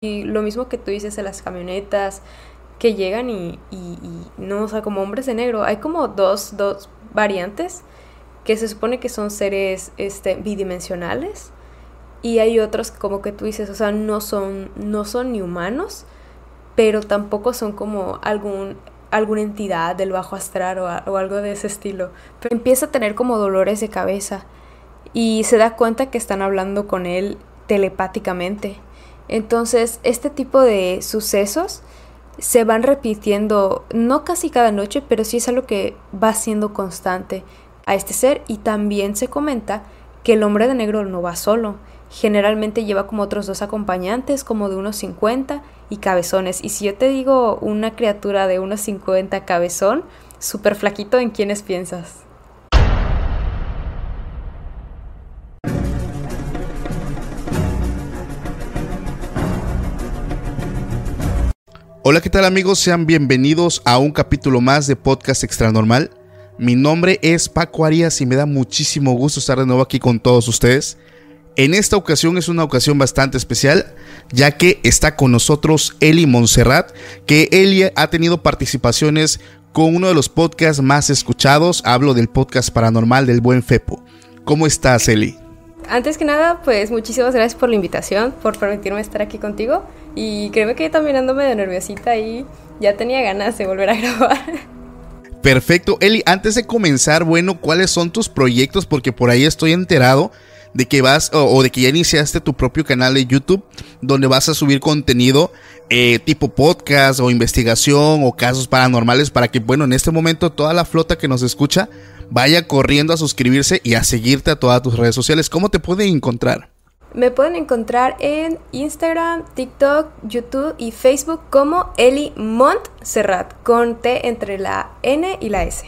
Y lo mismo que tú dices de las camionetas que llegan y, no, o sea, como hombres de negro. Hay como dos, dos variantes que se supone que son seres este, bidimensionales y hay otros como que tú dices, o sea, no son, no son ni humanos, pero tampoco son como algún alguna entidad del bajo astral o, o algo de ese estilo. Pero empieza a tener como dolores de cabeza y se da cuenta que están hablando con él telepáticamente. Entonces, este tipo de sucesos se van repitiendo, no casi cada noche, pero sí es algo que va siendo constante a este ser y también se comenta que el hombre de negro no va solo. Generalmente lleva como otros dos acompañantes, como de unos 50 y cabezones. Y si yo te digo una criatura de unos 50 cabezón, súper flaquito, ¿en quiénes piensas? Hola, ¿qué tal amigos? Sean bienvenidos a un capítulo más de Podcast Extra Normal. Mi nombre es Paco Arias y me da muchísimo gusto estar de nuevo aquí con todos ustedes. En esta ocasión es una ocasión bastante especial, ya que está con nosotros Eli Montserrat, que Eli ha tenido participaciones con uno de los podcasts más escuchados. Hablo del podcast paranormal del buen Fepo. ¿Cómo estás, Eli? Antes que nada, pues muchísimas gracias por la invitación, por permitirme estar aquí contigo. Y créeme que también ando medio nerviosita y ya tenía ganas de volver a grabar. Perfecto, Eli, antes de comenzar, bueno, ¿cuáles son tus proyectos? Porque por ahí estoy enterado de que vas o, de que ya iniciaste tu propio canal de YouTube donde vas a subir contenido eh, tipo podcast o investigación o casos paranormales para que, bueno, en este momento toda la flota que nos escucha vaya corriendo a suscribirse y a seguirte a todas tus redes sociales. ¿Cómo te pueden encontrar? Me pueden encontrar en Instagram, TikTok, YouTube y Facebook como Eli Montserrat, con T entre la N y la S.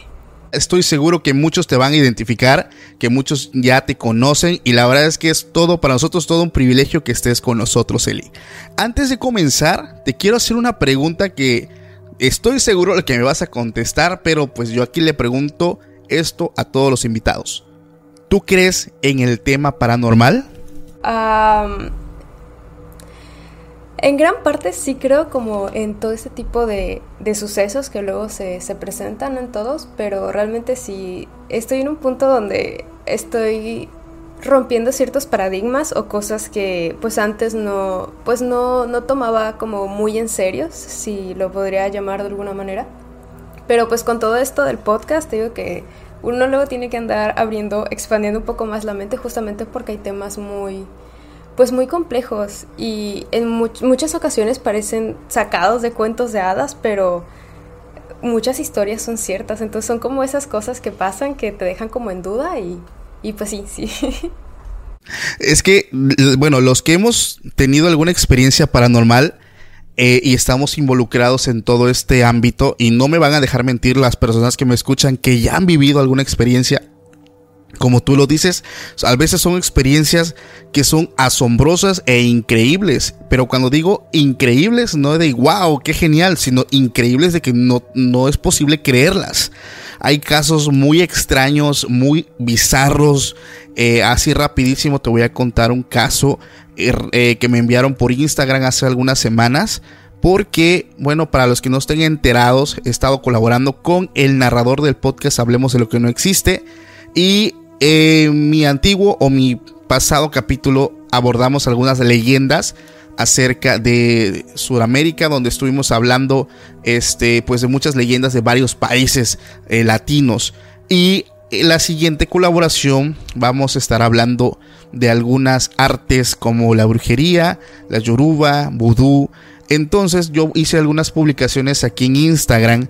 Estoy seguro que muchos te van a identificar, que muchos ya te conocen y la verdad es que es todo para nosotros, todo un privilegio que estés con nosotros, Eli. Antes de comenzar, te quiero hacer una pregunta que estoy seguro que me vas a contestar, pero pues yo aquí le pregunto esto a todos los invitados. ¿Tú crees en el tema paranormal? Am, en gran parte sí creo como en todo este tipo de, de sucesos que luego se, se presentan en todos, pero realmente sí estoy en un punto donde estoy rompiendo ciertos paradigmas o cosas que pues antes no pues no, no tomaba como muy en serio, si lo podría llamar de alguna manera. Pero pues con todo esto del podcast, digo que uno luego tiene que andar abriendo, expandiendo un poco más la mente justamente porque hay temas muy, pues muy complejos y en much- muchas ocasiones parecen sacados de cuentos de hadas, pero muchas historias son ciertas, entonces son como esas cosas que pasan que te dejan como en duda y, y pues sí, sí. Es que, bueno, los que hemos tenido alguna experiencia paranormal eh, y estamos involucrados en todo este ámbito, y no me van a dejar mentir las personas que me escuchan que ya han vivido alguna experiencia, como tú lo dices, a veces son experiencias que son asombrosas e increíbles. Pero cuando digo increíbles, no de wow, qué genial, sino increíbles de que no, no es posible creerlas. Hay casos muy extraños, muy bizarros. Eh, así rapidísimo te voy a contar un caso eh, eh, que me enviaron por Instagram hace algunas semanas. Porque, bueno, para los que no estén enterados, he estado colaborando con el narrador del podcast Hablemos de lo que no existe. Y en mi antiguo o mi pasado capítulo abordamos algunas leyendas acerca de Sudamérica, donde estuvimos hablando este, pues de muchas leyendas de varios países eh, latinos. Y en la siguiente colaboración vamos a estar hablando de algunas artes como la brujería, la yoruba, vudú. Entonces yo hice algunas publicaciones aquí en Instagram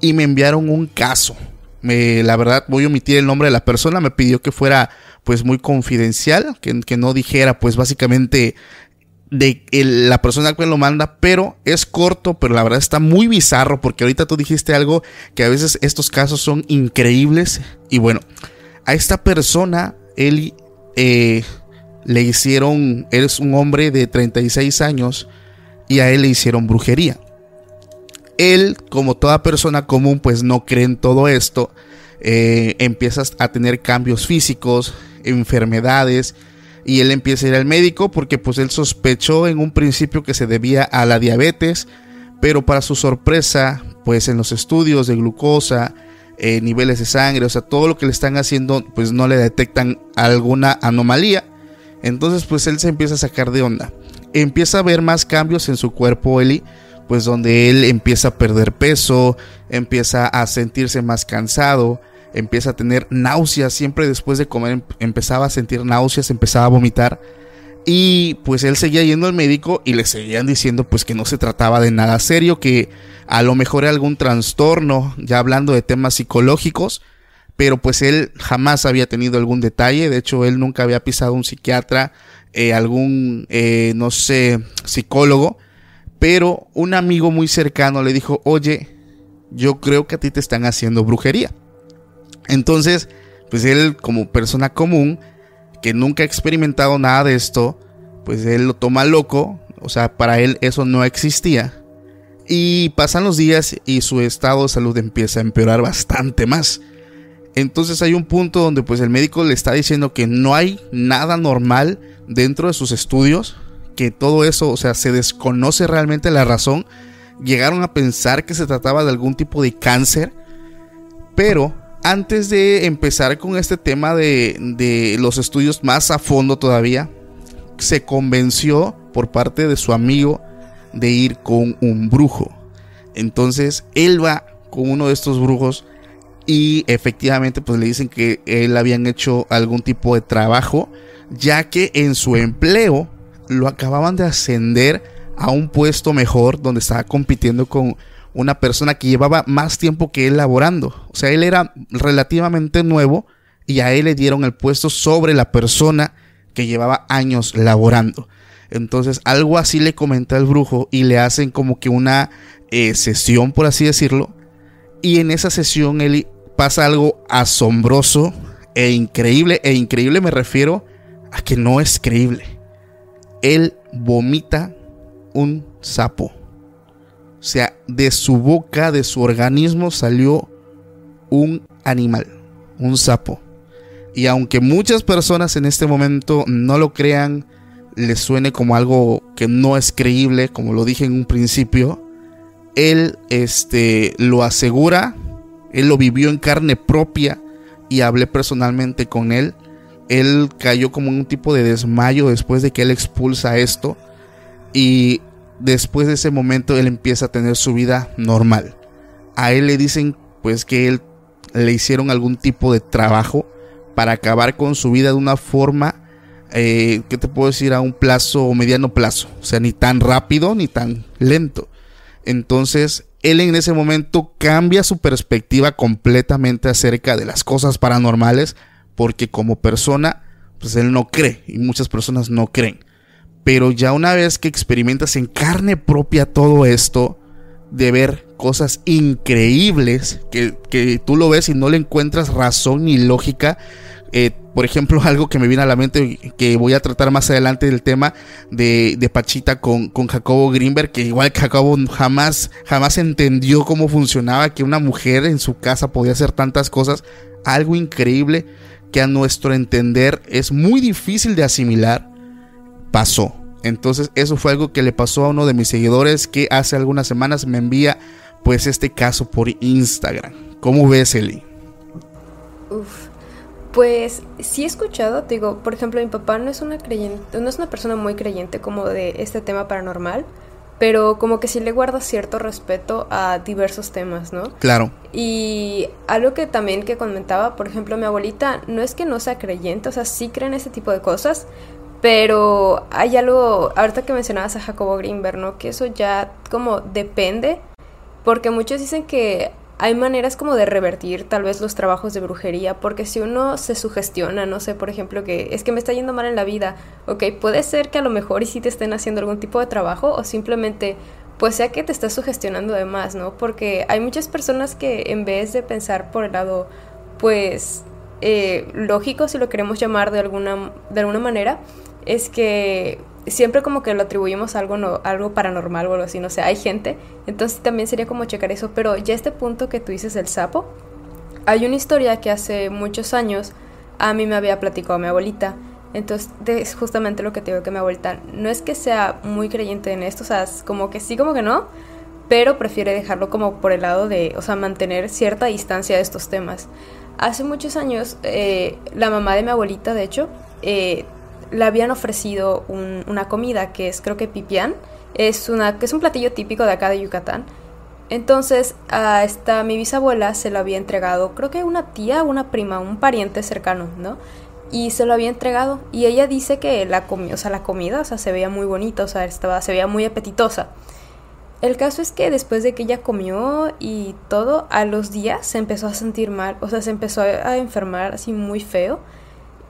y me enviaron un caso. Me, la verdad voy a omitir el nombre de la persona, me pidió que fuera pues muy confidencial, que, que no dijera pues básicamente de la persona que lo manda, pero es corto, pero la verdad está muy bizarro porque ahorita tú dijiste algo que a veces estos casos son increíbles y bueno, a esta persona él eh, le hicieron, él es un hombre de 36 años y a él le hicieron brujería. Él, como toda persona común, pues no cree en todo esto, eh, empiezas a tener cambios físicos, enfermedades, y él empieza a ir al médico porque pues él sospechó en un principio que se debía a la diabetes, pero para su sorpresa, pues en los estudios de glucosa, eh, niveles de sangre, o sea, todo lo que le están haciendo, pues no le detectan alguna anomalía. Entonces, pues él se empieza a sacar de onda. Empieza a ver más cambios en su cuerpo, Eli, pues donde él empieza a perder peso, empieza a sentirse más cansado, empieza a tener náuseas, siempre después de comer em, empezaba a sentir náuseas, empezaba a vomitar. Y pues él seguía yendo al médico y le seguían diciendo pues que no se trataba de nada serio, que a lo mejor era algún trastorno, ya hablando de temas psicológicos, pero pues él jamás había tenido algún detalle, de hecho él nunca había pisado un psiquiatra, eh, algún, eh, no sé, psicólogo, pero un amigo muy cercano le dijo, oye, yo creo que a ti te están haciendo brujería. Entonces, pues él como persona común, que nunca ha experimentado nada de esto, pues él lo toma loco, o sea, para él eso no existía. Y pasan los días y su estado de salud empieza a empeorar bastante más. Entonces hay un punto donde pues el médico le está diciendo que no hay nada normal dentro de sus estudios, que todo eso, o sea, se desconoce realmente la razón. Llegaron a pensar que se trataba de algún tipo de cáncer, pero antes de empezar con este tema de, los estudios más a fondo todavía, se convenció por parte de su amigo de ir con un brujo. Entonces él va con uno de estos brujos y efectivamente pues le dicen que él habían hecho algún tipo de trabajo ya que en su empleo lo acababan de ascender a un puesto mejor donde estaba compitiendo con una persona que llevaba más tiempo que él laborando. O sea, él era relativamente nuevo y a él le dieron el puesto sobre la persona que llevaba años laborando. Entonces, algo así le comenta el brujo y le hacen como que una eh, sesión, por así decirlo. Y en esa sesión él pasa algo asombroso e increíble. E increíble me refiero a que no es creíble. Él vomita un sapo. O sea, de su boca, de su organismo salió un animal, un sapo. Y aunque muchas personas en este momento no lo crean, les suene como algo que no es creíble, como lo dije en un principio, él este, lo asegura, él lo vivió en carne propia y hablé personalmente con él. Él cayó como un tipo de desmayo después de que él expulsa esto. Y después de ese momento él empieza a tener su vida normal. A él le dicen pues que él le hicieron algún tipo de trabajo para acabar con su vida de una forma, eh, ¿qué te puedo decir? A un plazo o mediano plazo. O sea, ni tan rápido ni tan lento. Entonces, él en ese momento cambia su perspectiva completamente acerca de las cosas paranormales porque como persona, pues él no cree y muchas personas no creen. Pero ya una vez que experimentas en carne propia todo esto, de ver cosas increíbles, que, tú lo ves y no le encuentras razón ni lógica, eh, por ejemplo, algo que me viene a la mente que voy a tratar más adelante del tema de, Pachita con, con, Jacobo Greenberg, que igual Jacobo jamás, jamás entendió cómo funcionaba, que una mujer en su casa podía hacer tantas cosas. Algo increíble que a nuestro entender es muy difícil de asimilar pasó. Entonces eso fue algo que le pasó a uno de mis seguidores que hace algunas semanas me envía pues este caso por Instagram. ¿Cómo ves, Eli? Uf, Pues sí he escuchado, te digo, por ejemplo, mi papá no es una creyente, no es una persona muy creyente como de este tema paranormal, pero como que sí le guarda cierto respeto a diversos temas, ¿no? Claro. Y algo que también que comentaba, por ejemplo, mi abuelita no es que no sea creyente, o sea, sí cree en ese tipo de cosas, pero hay algo, ahorita que mencionabas a Jacobo Greenberg, ¿no? Que eso ya como depende, porque muchos dicen que hay maneras como de revertir tal vez los trabajos de brujería, porque si uno se sugestiona, no sé, por ejemplo, que es que me está yendo mal en la vida, ok, puede ser que a lo mejor y si te estén haciendo algún tipo de trabajo o simplemente pues sea que te estás sugestionando de más, ¿no? Porque hay muchas personas que en vez de pensar por el lado, pues, eh, lógico, si lo queremos llamar de alguna, de alguna manera, es que siempre como que lo atribuimos a algo, no, algo paranormal o algo así, no sé, hay gente, entonces también sería como checar eso, pero ya este punto que tú dices del sapo, hay una historia que hace muchos años a mí me había platicado mi abuelita, entonces es justamente lo que te digo que mi abuelita no es que sea muy creyente en esto, o sea, como que sí, como que no, pero prefiere dejarlo como por el lado de, o sea, mantener cierta distancia de estos temas. Hace muchos años, eh, la mamá de mi abuelita, de hecho, eh, le habían ofrecido una comida que es creo que pipián, es, una, que es un platillo típico de acá de Yucatán. Entonces a esta mi bisabuela se lo había entregado, creo que una tía, una prima, un pariente cercano, ¿no? Y se lo había entregado y ella dice que la comida, o sea, la comida, o sea, se veía muy bonita, o sea, estaba, se veía muy apetitosa. El caso es que después de que ella comió y todo, a los días se empezó a sentir mal, o sea, se empezó a enfermar así muy feo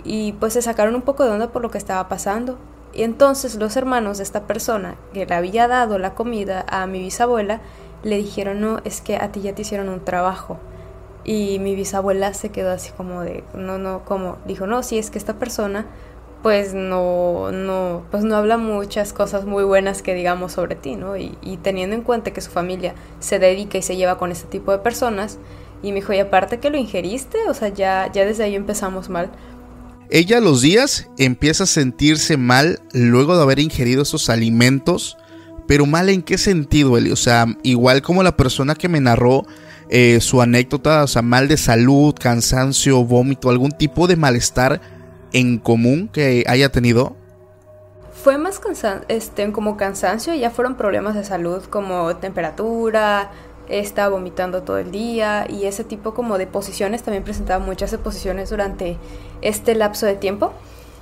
y pues se sacaron un poco de onda por lo que estaba pasando. Y entonces los hermanos de esta persona que le había dado la comida a mi bisabuela le dijeron, no, es que a ti ya te hicieron un trabajo. Y mi bisabuela se quedó así como de, no, no, como, dijo, no, si es que esta persona pues no, no, pues no habla muchas cosas muy buenas que digamos sobre ti, ¿no? Y, y teniendo en cuenta que su familia se dedica y se lleva con este tipo de personas, y me dijo, y aparte que lo ingeriste, o sea, ya, ya desde ahí empezamos mal. Ella los días empieza a sentirse mal luego de haber ingerido esos alimentos, pero mal en qué sentido, Eli? O sea, igual como la persona que me narró eh, su anécdota, o sea, mal de salud, cansancio, vómito, algún tipo de malestar en común que haya tenido. Fue más este, como cansancio, ya fueron problemas de salud como temperatura, estaba vomitando todo el día y ese tipo como de posiciones, también presentaba muchas posiciones durante este lapso de tiempo.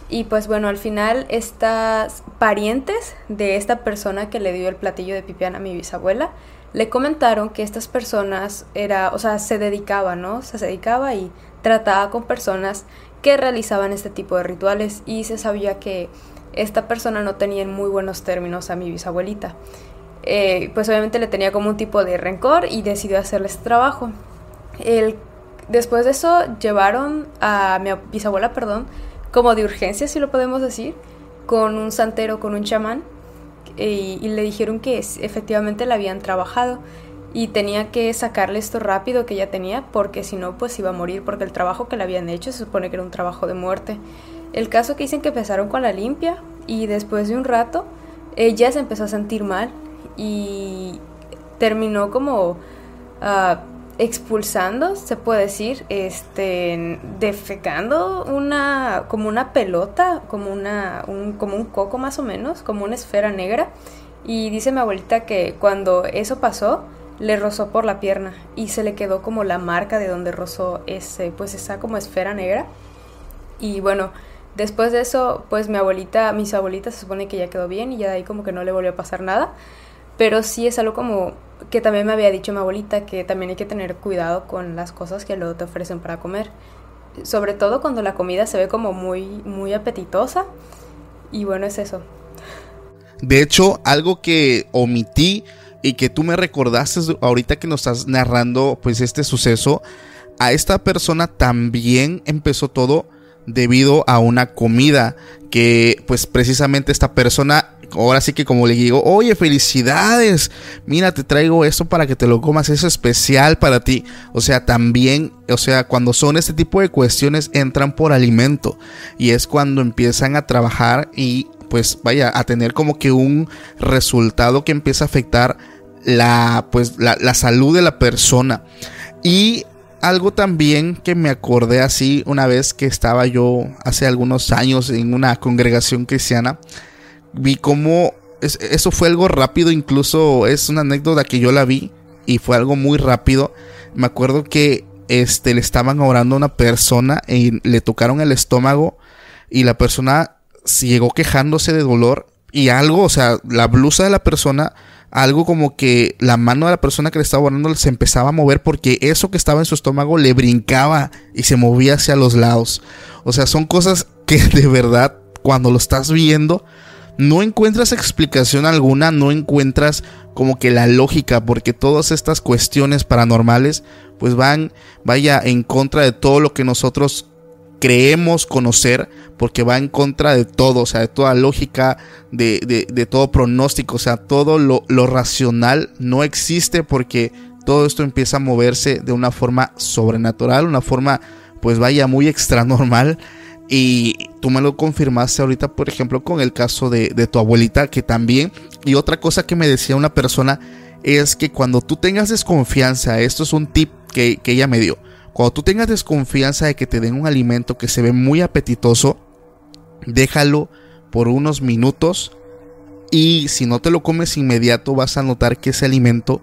Y pues bueno, al final estas parientes de esta persona que le dio el platillo de pipián a mi bisabuela, le comentaron que estas personas era, o sea, se dedicaba, ¿no? Se dedicaba y trataba con personas que realizaban este tipo de rituales y se sabía que esta persona no tenía en muy buenos términos a mi bisabuelita. Eh, pues obviamente le tenía como un tipo de rencor y decidió hacerle este trabajo. El, después de eso llevaron a mi bisabuela, perdón, como de urgencia, si lo podemos decir, con un santero, con un chamán, y, y le dijeron que efectivamente la habían trabajado y tenía que sacarle esto rápido que ya tenía porque si no pues iba a morir porque el trabajo que le habían hecho se supone que era un trabajo de muerte. El caso que dicen que empezaron con la limpia y después de un rato ella se empezó a sentir mal y terminó como uh, expulsando, se puede decir, este, defecando una, como una pelota, como una, un, como un coco más o menos, como una esfera negra. Y dice mi abuelita que cuando eso pasó, le rozó por la pierna y se le quedó como la marca de donde rozó ese, pues esa como esfera negra. Y bueno, después de eso, pues mi abuelita, mis abuelitas se supone que ya quedó bien y ya de ahí como que no le volvió a pasar nada. Pero sí es algo como que también me había dicho mi abuelita, que también hay que tener cuidado con las cosas que luego te ofrecen para comer. Sobre todo cuando la comida se ve como muy, muy apetitosa. Y bueno, es eso. De hecho, algo que omití y que tú me recordaste ahorita que nos estás narrando pues este suceso, a esta persona también empezó todo debido a una comida que pues precisamente esta persona ahora sí que como le digo, oye, felicidades, mira, te traigo esto para que te lo comas, es especial para ti. O sea, también, o sea, cuando son este tipo de cuestiones entran por alimento y es cuando empiezan a trabajar y pues vaya a tener como que un resultado que empieza a afectar la pues la, la salud de la persona. Y algo también que me acordé así una vez que estaba yo hace algunos años en una congregación cristiana. Vi cómo eso fue algo rápido, incluso es una anécdota que yo la vi y fue algo muy rápido. Me acuerdo que este, le estaban orando a una persona y le tocaron el estómago y la persona llegó quejándose de dolor y algo, o sea, la blusa de la persona algo como que la mano de la persona que le estaba orando se empezaba a mover porque eso que estaba en su estómago le brincaba y se movía hacia los lados. O sea, son cosas que de verdad cuando lo estás viendo no encuentras explicación alguna, no encuentras como que la lógica porque todas estas cuestiones paranormales pues van vaya en contra de todo lo que nosotros creemos conocer porque va en contra de todo, o sea, de toda lógica, de, todo pronóstico, o sea, todo lo, lo, racional no existe porque todo esto empieza a moverse de una forma sobrenatural, una forma, pues vaya, muy extra normal. Y tú me lo confirmaste ahorita, por ejemplo, con el caso de, de tu abuelita, que también, y otra cosa que me decía una persona, es que cuando tú tengas desconfianza, esto es un tip que, que ella me dio, cuando tú tengas desconfianza de que te den un alimento que se ve muy apetitoso, déjalo por unos minutos y si no te lo comes inmediato vas a notar que ese alimento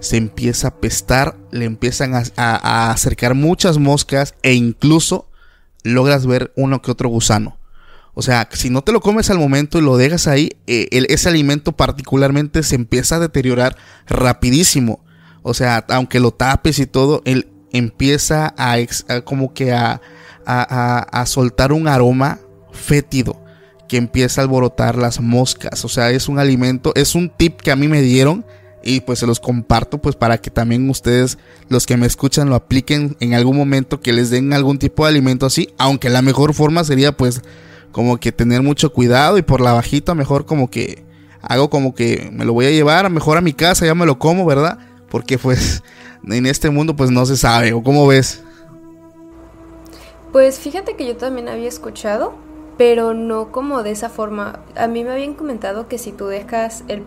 se empieza a pestar, le empiezan a, acercar muchas moscas e incluso logras ver uno que otro gusano. O sea, si no te lo comes al momento y lo dejas ahí, eh, ese alimento particularmente se empieza a deteriorar rapidísimo. O sea, aunque lo tapes y todo, el, empieza a, como que a, a, soltar un aroma fétido que empieza a alborotar las moscas. O sea, es un alimento, es un tip que a mí me dieron y pues se los comparto pues para que también ustedes, los que me escuchan, lo apliquen en algún momento que les den algún tipo de alimento así. Aunque la mejor forma sería pues como que tener mucho cuidado y por la bajita mejor como que hago como que me lo voy a llevar mejor a mi casa, ya me lo como, ¿verdad? Porque pues en este mundo pues no se sabe, ¿o cómo ves? Pues fíjate que yo también había escuchado, pero no como de esa forma. A mí me habían comentado que si tú dejas el...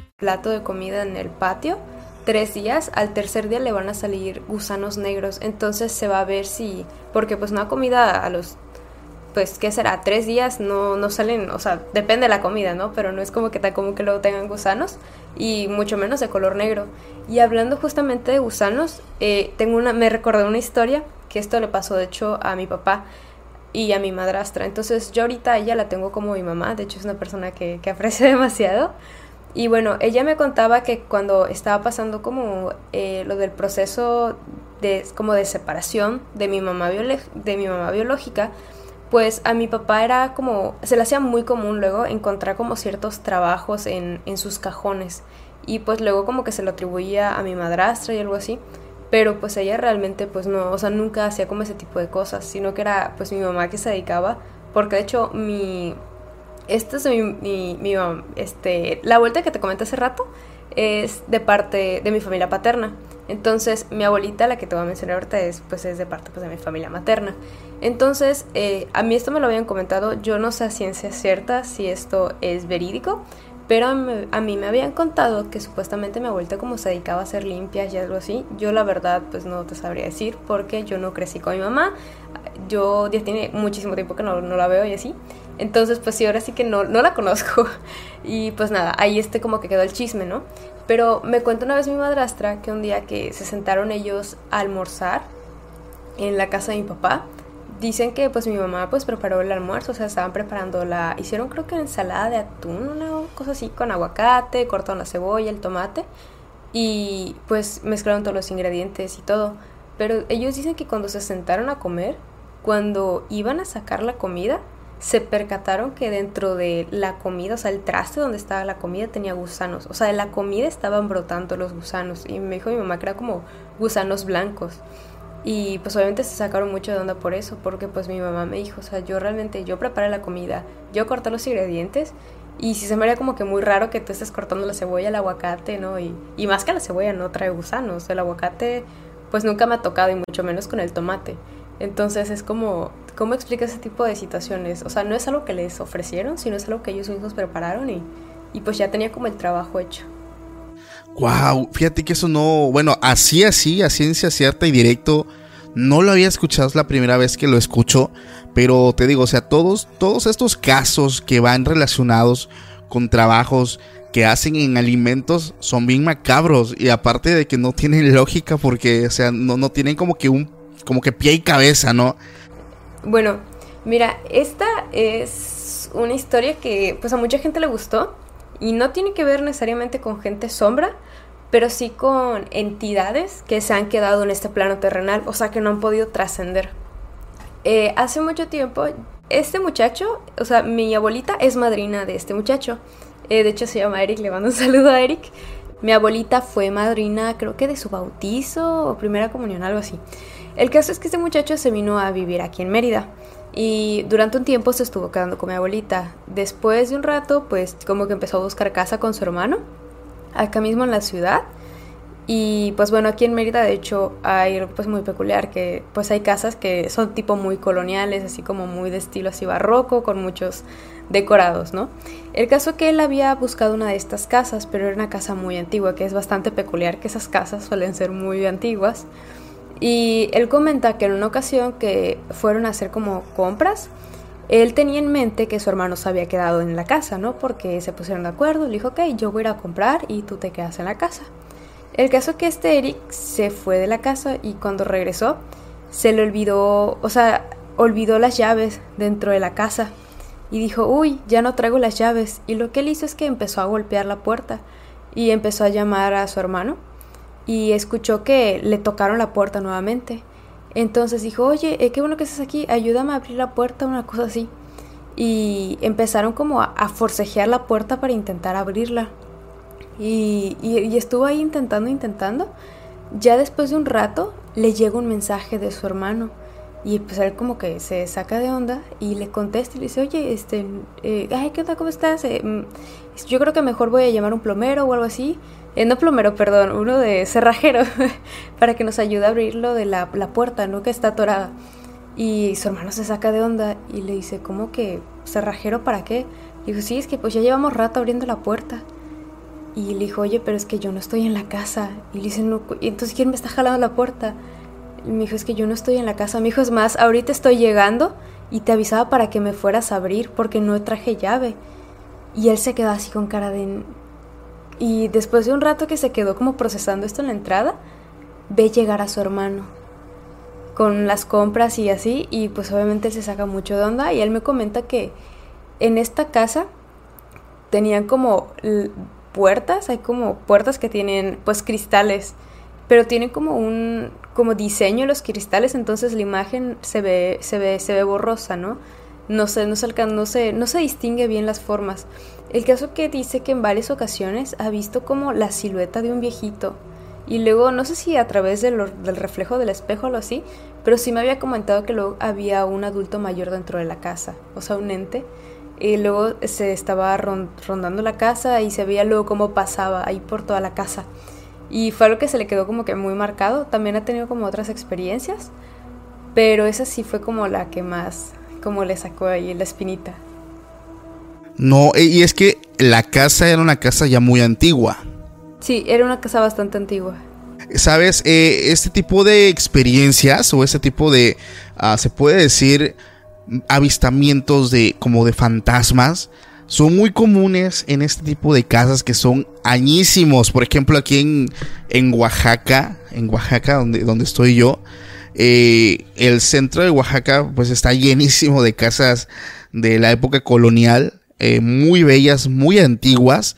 Plato de comida en el patio tres días, al tercer día le van a salir gusanos negros, entonces se va a ver si, porque pues una comida a los, pues, ¿qué será? Tres días no, no salen, o sea, depende de la comida, ¿no? Pero no es como que tan común que luego tengan gusanos y mucho menos de color negro. Y hablando justamente de gusanos, eh, tengo una, me recordé una historia que esto le pasó de hecho a mi papá y a mi madrastra. Entonces yo ahorita ella la tengo como mi mamá, de hecho es una persona que, que aprecio demasiado. Y bueno, ella me contaba que cuando estaba pasando como eh, lo del proceso de, como de separación de mi, mamá de mi mamá biológica, pues a mi papá era como, se le hacía muy común luego encontrar como ciertos trabajos en, en sus cajones. Y pues luego como que se lo atribuía a mi madrastra y algo así. Pero pues ella realmente pues no, o sea, nunca hacía como ese tipo de cosas, sino que era pues mi mamá que se dedicaba, porque de hecho mi, esta es mi, mi, este, la vuelta que te comenté hace rato es de parte de mi familia paterna. Entonces, mi abuelita, la que te voy a mencionar ahorita, es, pues, es de parte pues, de mi familia materna. Entonces, eh, a mí esto me lo habían comentado, yo no sé a ciencia cierta si esto es verídico, pero a mí me habían contado que supuestamente mi abuelita como se dedicaba a hacer limpias y algo así. Yo la verdad pues no te sabría decir porque yo no crecí con mi mamá. Yo ya tiene muchísimo tiempo que no, no la veo y así. Entonces, pues sí, ahora sí que no, no la conozco. Y pues nada, ahí este como que quedó el chisme, ¿no? Pero me cuenta una vez mi madrastra que un día que se sentaron ellos a almorzar, en la casa de mi papá. Dicen que pues mi mamá pues preparó el almuerzo, o sea, estaban preparando la... Hicieron creo que ensalada de atún, una cosa así, con aguacate, cortaron la cebolla, el tomate y pues mezclaron todos los ingredientes y todo. Pero ellos dicen que cuando se sentaron a comer, cuando iban a sacar la comida, se percataron que dentro de la comida, o sea, el traste donde estaba la comida tenía gusanos. O sea, de la comida estaban brotando los gusanos. Y me dijo mi mamá que era como gusanos blancos. Y pues obviamente se sacaron mucho de onda por eso, porque pues mi mamá me dijo, o sea, yo realmente, yo preparé la comida, yo corté los ingredientes y si se me haría como que muy raro que tú estés cortando la cebolla, el aguacate, ¿no? Y, y más que la cebolla no trae gusanos, el aguacate pues nunca me ha tocado y mucho menos con el tomate. Entonces es como, ¿cómo explica ese tipo de situaciones? O sea, no es algo que les ofrecieron, sino es algo que ellos mismos prepararon y, y pues ya tenía como el trabajo hecho. Wow, fíjate que eso no, bueno, así, así, a ciencia cierta y directo, no lo había escuchado, es la primera vez que lo escucho, pero te digo, o sea, todos, todos estos casos que van relacionados con trabajos que hacen en alimentos son bien macabros y aparte de que no tienen lógica porque, o sea, no, no tienen como que un, como que pie y cabeza, ¿no? Bueno, mira, esta es una historia que pues a mucha gente le gustó y no tiene que ver necesariamente con gente sombra, pero sí con entidades que se han quedado en este plano terrenal, o sea que no han podido trascender. Eh, hace mucho tiempo, este muchacho, o sea, mi abuelita es madrina de este muchacho. Eh, de hecho se llama Eric, le mando un saludo a Eric. Mi abuelita fue madrina, creo que de su bautizo o primera comunión, algo así. El caso es que este muchacho se vino a vivir aquí en Mérida. Y durante un tiempo se estuvo quedando con mi abuelita. Después de un rato, pues como que empezó a buscar casa con su hermano, acá mismo en la ciudad. Y pues bueno, aquí en Mérida de hecho hay algo pues muy peculiar, que pues hay casas que son tipo muy coloniales, así como muy de estilo así barroco, con muchos decorados, ¿no? El caso es que él había buscado una de estas casas, pero era una casa muy antigua, que es bastante peculiar que esas casas suelen ser muy antiguas. Y él comenta que en una ocasión que fueron a hacer como compras, él tenía en mente que su hermano se había quedado en la casa, ¿no? Porque se pusieron de acuerdo, le dijo, ok, yo voy a ir a comprar y tú te quedas en la casa. El caso es que este Eric se fue de la casa y cuando regresó se le olvidó, o sea, olvidó las llaves dentro de la casa y dijo, uy, ya no traigo las llaves. Y lo que él hizo es que empezó a golpear la puerta y empezó a llamar a su hermano y escuchó que le tocaron la puerta nuevamente. Entonces dijo, oye, eh, qué bueno que estás aquí, ayúdame a abrir la puerta, una cosa así. Y empezaron como a, forcejear la puerta para intentar abrirla. Y, y, estuvo ahí intentando, intentando. Ya después de un rato le llega un mensaje de su hermano. Y pues él como que se saca de onda y le contesta y le dice, oye, este, eh, ay, ¿qué onda? ¿Cómo estás? Eh, mm, yo creo que mejor voy a llamar un plomero o algo así. Eh, no plomero, perdón, uno de cerrajero, para que nos ayude a abrirlo de la, la puerta, ¿no? Que está atorada. Y su hermano se saca de onda y le dice, ¿cómo que cerrajero para qué? Le dijo, sí, es que pues ya llevamos rato abriendo la puerta. Y le dijo, oye, pero es que yo no estoy en la casa. Y le dice, no, entonces ¿quién me está jalando la puerta? Y me dijo, es que yo no estoy en la casa. Mi hijo, es más, ahorita estoy llegando y te avisaba para que me fueras a abrir porque no traje llave. Y él se quedó así con cara de, y después de un rato que se quedó como procesando esto en la entrada, ve llegar a su hermano con las compras y así, y pues obviamente él se saca mucho de onda y él me comenta que en esta casa tenían como puertas, hay como puertas que tienen pues cristales, pero tienen como un como diseño los cristales, entonces la imagen se ve se ve se ve borrosa, ¿no? No se no se, no se, no se distingue bien las formas. El caso que dice que en varias ocasiones ha visto como la silueta de un viejito. Y luego, no sé si a través del, reflejo del espejo o algo así, pero sí me había comentado que luego había un adulto mayor dentro de la casa, o sea, un ente. Y luego se estaba rondando la casa y se veía luego cómo pasaba ahí por toda la casa. Y fue algo que se le quedó como que muy marcado. También ha tenido como otras experiencias, pero esa sí fue como la que más, como le sacó ahí la espinita. No, e, y es que la casa era una casa ya muy antigua. Sí, era una casa bastante antigua. Sabes, eh, este tipo de experiencias o este tipo de, ah, se puede decir, avistamientos de como de fantasmas son muy comunes en este tipo de casas que son añísimos. Por ejemplo, aquí en, en Oaxaca, en Oaxaca, donde, donde estoy yo, Eh, el centro de Oaxaca pues está llenísimo de casas de la época colonial, eh, muy bellas, muy antiguas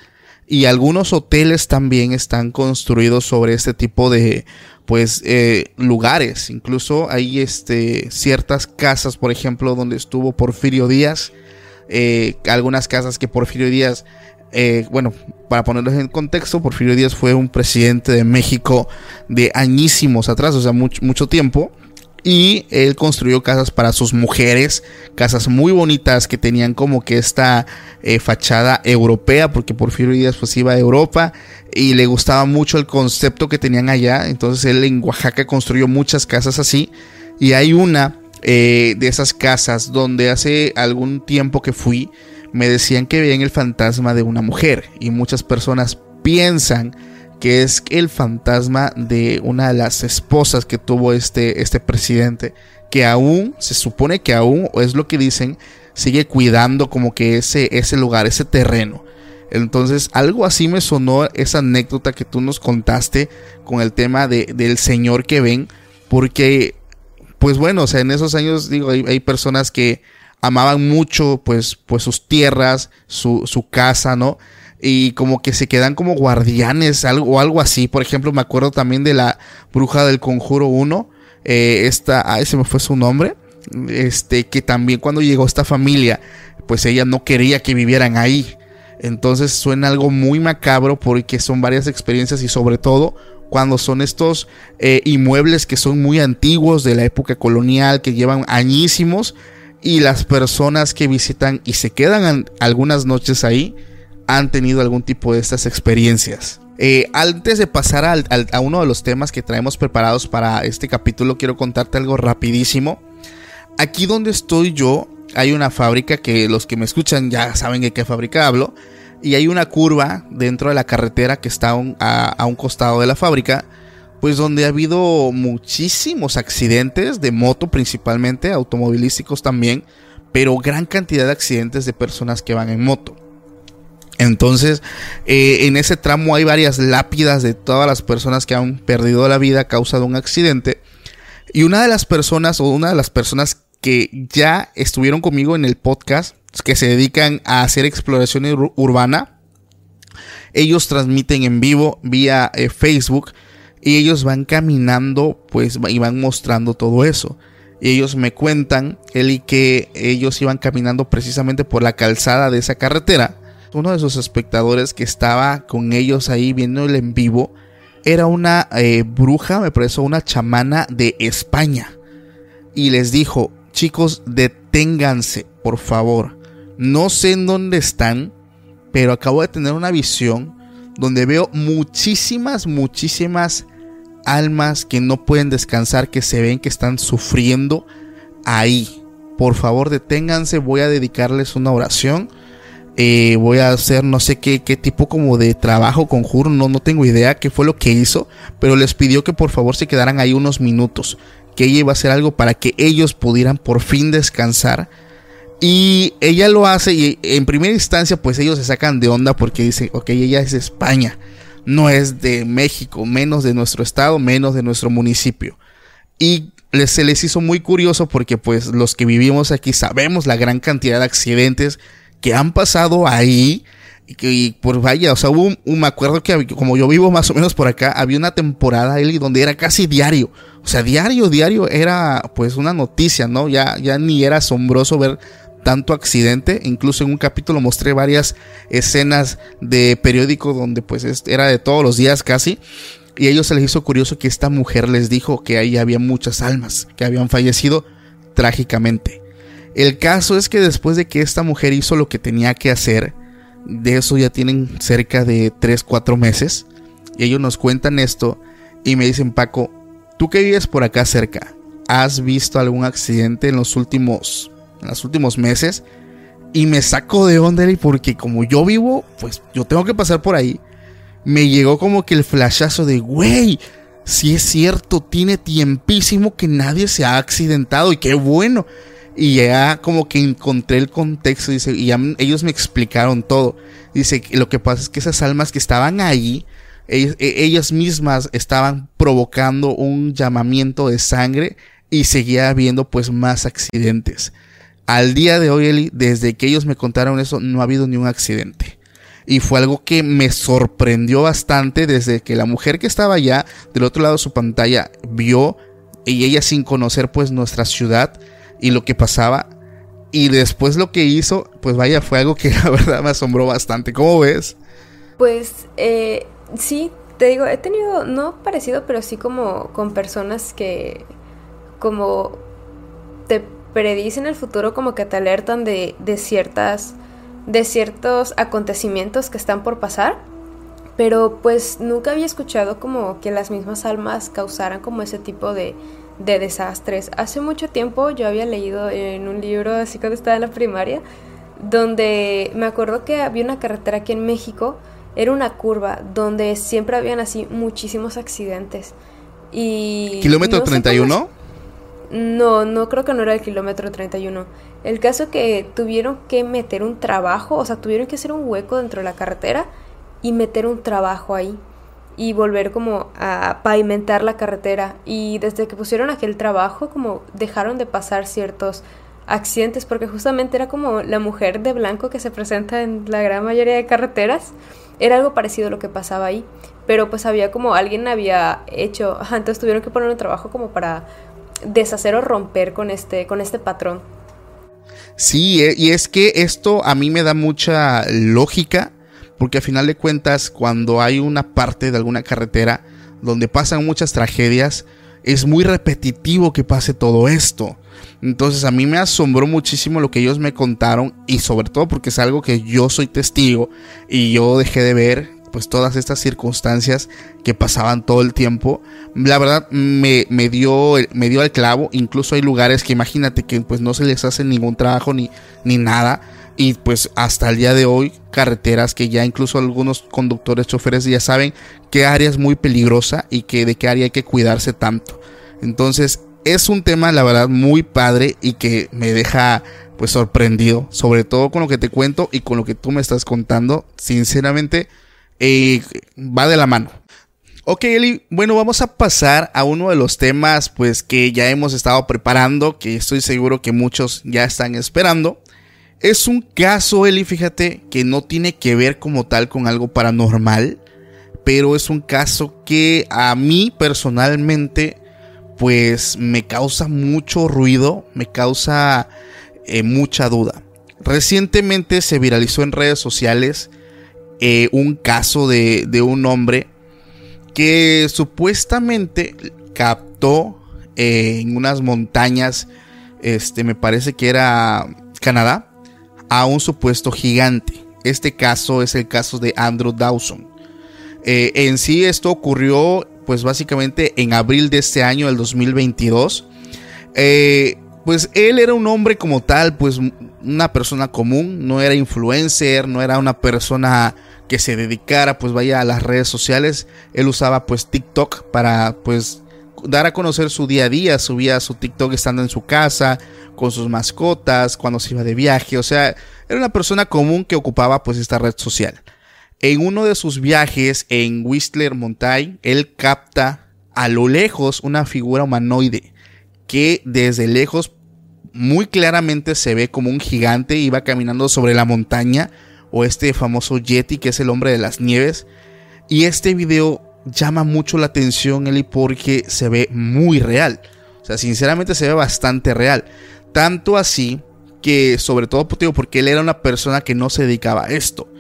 y algunos hoteles también están construidos sobre este tipo de pues eh, lugares incluso hay este ciertas casas por ejemplo donde estuvo Porfirio Díaz eh, algunas casas que Porfirio Díaz eh, bueno, para ponerlos en contexto, Porfirio Díaz fue un presidente de México de añísimos atrás, o sea, mucho, mucho tiempo. Y él construyó casas para sus mujeres, casas muy bonitas que tenían como que esta eh, fachada europea, porque Porfirio Díaz pues iba a Europa y le gustaba mucho el concepto que tenían allá. Entonces él en Oaxaca construyó muchas casas así. Y hay una eh, de esas casas donde hace algún tiempo que fui, me decían que veían el fantasma de una mujer. Y muchas personas piensan que es el fantasma de una de las esposas que tuvo este, este presidente, que aún, se supone que aún, o es lo que dicen, sigue cuidando como que ese, ese lugar, ese terreno. Entonces, algo así me sonó esa anécdota que tú nos contaste con el tema de, del señor que ven, porque, pues bueno, o sea, en esos años, digo, hay, personas que amaban mucho, pues, pues sus tierras, su, su casa, ¿no? y como que se quedan como guardianes algo, o algo así. Por ejemplo, me acuerdo también de la bruja del conjuro 1. Eh, esta, ah, ese me fue su nombre. Este, que también cuando llegó esta familia, pues ella no quería que vivieran ahí. Entonces suena algo muy macabro porque son varias experiencias y sobre todo cuando son estos eh, inmuebles que son muy antiguos de la época colonial, que llevan añísimos y las personas que visitan y se quedan algunas noches ahí, han tenido algún tipo de estas experiencias. Eh, antes de pasar a uno de los temas que traemos preparados para este capítulo, quiero contarte algo rapidísimo. Aquí donde estoy yo, hay una fábrica que los que me escuchan ya saben de qué fábrica hablo. Y hay una curva dentro de la carretera que está a, un costado de la fábrica. Pues donde ha habido muchísimos accidentes de moto principalmente, automovilísticos también. Pero gran cantidad de accidentes de personas que van en moto. Entonces, eh, en ese tramo hay varias lápidas de todas las personas que han perdido la vida a causa de un accidente. Y una de las personas, o una de las personas que ya estuvieron conmigo en el podcast, que se dedican a hacer exploración urbana, ellos transmiten en vivo vía eh, Facebook y ellos van caminando, pues, y van mostrando todo eso. Y ellos me cuentan, él que ellos iban caminando precisamente por la calzada de esa carretera uno de sus espectadores que estaba con ellos ahí viéndole en vivo era una eh, bruja, me parece una chamana de España. Y les dijo, chicos, deténganse, por favor. No sé en dónde están, pero acabo de tener una visión donde veo muchísimas, muchísimas almas que no pueden descansar, que se ven que están sufriendo ahí. Por favor, deténganse, voy a dedicarles una oración eh, voy a hacer no sé qué, tipo como de trabajo, conjuro, no, no tengo idea qué fue lo que hizo, pero les pidió que por favor se quedaran ahí unos minutos, que ella iba a hacer algo para que ellos pudieran por fin descansar. Y ella lo hace y en primera instancia pues ellos se sacan de onda porque dicen, ok, ella es de España, no es de México, menos de nuestro estado, menos de nuestro municipio. Y se les hizo muy curioso porque pues los que vivimos aquí sabemos la gran cantidad de accidentes que han pasado ahí. Y, que, por vaya, o sea, un, me acuerdo que como yo vivo más o menos por acá, había una temporada ahí donde era casi diario. O sea, diario, diario era pues una noticia, ¿no? Ya, ya ni era asombroso ver tanto accidente. Incluso en un capítulo mostré varias escenas de periódico donde pues era de todos los días casi. Y a ellos se les hizo curioso que esta mujer les dijo que ahí había muchas almas que habían fallecido trágicamente. El caso es que después de que esta mujer hizo lo que tenía que hacer, de eso ya tienen cerca de 3, 4 meses, y ellos nos cuentan esto y me dicen, Paco, tú que vives por acá cerca, ¿has visto algún accidente en los últimos, en los últimos meses? Y me saco de onda porque como yo vivo, pues yo tengo que pasar por ahí. Me llegó como que el flashazo de, güey, si es cierto, tiene tiempísimo que nadie se ha accidentado y qué bueno. Y ya como que encontré el contexto, dice, y ya ellos me explicaron todo. Dice, que lo que pasa es que esas almas que estaban ahí e, ellas mismas estaban provocando un llamamiento de sangre y seguía habiendo pues más accidentes. Al día de hoy, Eli, desde que ellos me contaron eso, no ha habido ni un accidente. Y fue algo que me sorprendió bastante desde que la mujer que estaba allá del otro lado de su pantalla vio y ella sin conocer pues nuestra ciudad y lo que pasaba. Y después lo que hizo, pues vaya, fue algo que la verdad me asombró bastante. ¿Cómo ves? Pues eh, sí, te digo, he tenido, no parecido, pero sí como con personas que como predicen el futuro, como que te alertan de, de ciertas, de ciertos acontecimientos que están por pasar. Pero pues nunca había escuchado como que las mismas almas causaran como ese tipo de, de desastres. Hace mucho tiempo yo había leído en un libro, así cuando estaba en la primaria, donde me acuerdo que había una carretera aquí en México, era una curva donde siempre habían así muchísimos accidentes. Y ¿Kilómetro 31? No, no creo que no era el kilómetro 31. El caso que tuvieron que meter un trabajo, o sea, tuvieron que hacer un hueco dentro de la carretera y meter un trabajo ahí y volver como a pavimentar la carretera. Y desde que pusieron aquel trabajo, como dejaron de pasar ciertos accidentes, porque justamente era como la mujer de blanco que se presenta en la gran mayoría de carreteras. Era algo parecido a lo que pasaba ahí. Pero pues había como alguien había hecho, entonces tuvieron que poner un trabajo como para deshacer o romper con este, con este patrón. Sí, eh, y es que esto a mí me da mucha lógica porque al final de cuentas cuando hay una parte de alguna carretera donde pasan muchas tragedias, es muy repetitivo que pase todo esto. Entonces a mí me asombró muchísimo lo que ellos me contaron y sobre todo porque es algo que yo soy testigo y yo dejé de ver pues todas estas circunstancias que pasaban todo el tiempo. La verdad me, me, dio, me dio el clavo. Incluso hay lugares que imagínate que pues no se les hace ningún trabajo ni, ni nada y pues hasta el día de hoy carreteras que ya incluso algunos conductores, choferes ya saben qué área es muy peligrosa y que de qué área hay que cuidarse tanto. Entonces es un tema la verdad muy padre y que me deja pues sorprendido, sobre todo con lo que te cuento y con lo que tú me estás contando. Sinceramente va de la mano. Ok, Eli, bueno, vamos a pasar a uno de los temas pues que ya hemos estado preparando, que estoy seguro que muchos ya están esperando. Es un caso, Eli, fíjate, que no tiene que ver como tal con algo paranormal, pero es un caso que a mí personalmente, pues me causa mucho ruido, me causa eh, mucha duda. Recientemente se viralizó en redes sociales eh, un caso de, de, un hombre que supuestamente captó eh, en unas montañas, este, me parece que era Canadá, a un supuesto gigante. Este caso es el caso de Andrew Dawson. Eh, en sí esto ocurrió pues básicamente en abril de este año, del 2022. Eh, pues él era un hombre como tal, pues una persona común, no era influencer, no era una persona que se dedicara pues vaya a las redes sociales. Él usaba pues TikTok para pues dar a conocer su día a día, subía su TikTok estando en su casa, con sus mascotas, cuando se iba de viaje, o sea, era una persona común que ocupaba pues esta red social. En uno de sus viajes en Whistler Mountain, él capta a lo lejos una figura humanoide que desde lejos muy claramente se ve como un gigante iba caminando sobre la montaña o este famoso Yeti que es el hombre de las nieves. Y este video llama mucho la atención, Eli, porque se ve muy real. O sea, sinceramente se ve bastante real. Tanto así que, sobre todo porque él era una persona que no se dedicaba a esto.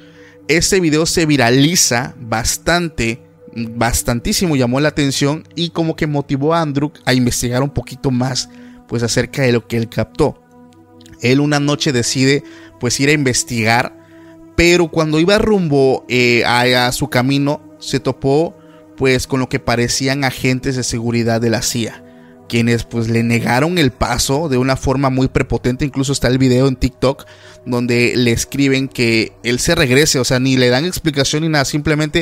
Este video se viraliza bastante, bastantísimo, llamó la atención y como que motivó a Andrew a investigar un poquito más, pues acerca de lo que él captó. Él una noche decide, pues ir a investigar, pero cuando iba rumbo eh, a, a su camino, se topó pues con lo que parecían agentes de seguridad de la CIA, quienes pues le negaron el paso de una forma muy prepotente, incluso está el video en TikTok donde le escriben que él se regrese, o sea, ni le dan explicación ni nada, simplemente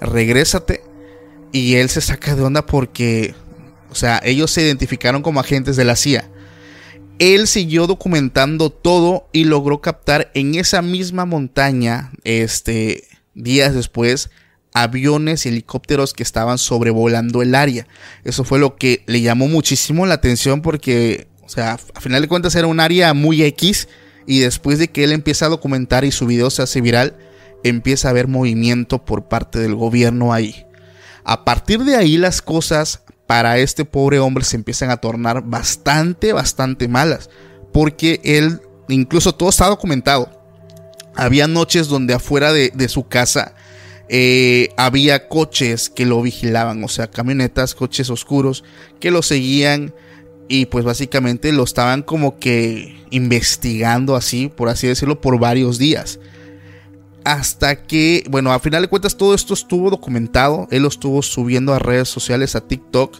Regrésate. Y él se saca de onda porque, o sea, ellos se identificaron como agentes de la CIA. Él siguió documentando todo y logró captar en esa misma montaña, este, días después, aviones y helicópteros que estaban sobrevolando el área. Eso fue lo que le llamó muchísimo la atención porque, o sea, a final de cuentas era un área muy X y después de que él empieza a documentar y su video se hace viral, empieza a haber movimiento por parte del gobierno ahí. A partir de ahí las cosas para este pobre hombre se empiezan a tornar bastante, bastante malas. Porque él, incluso todo está documentado. Había noches donde afuera de, su casa eh, había coches que lo vigilaban, o sea, camionetas, coches oscuros que lo seguían y pues básicamente lo estaban como que investigando así, por así decirlo, por varios días. Hasta que, bueno, a final de cuentas todo esto estuvo documentado, él lo estuvo subiendo a redes sociales, a TikTok,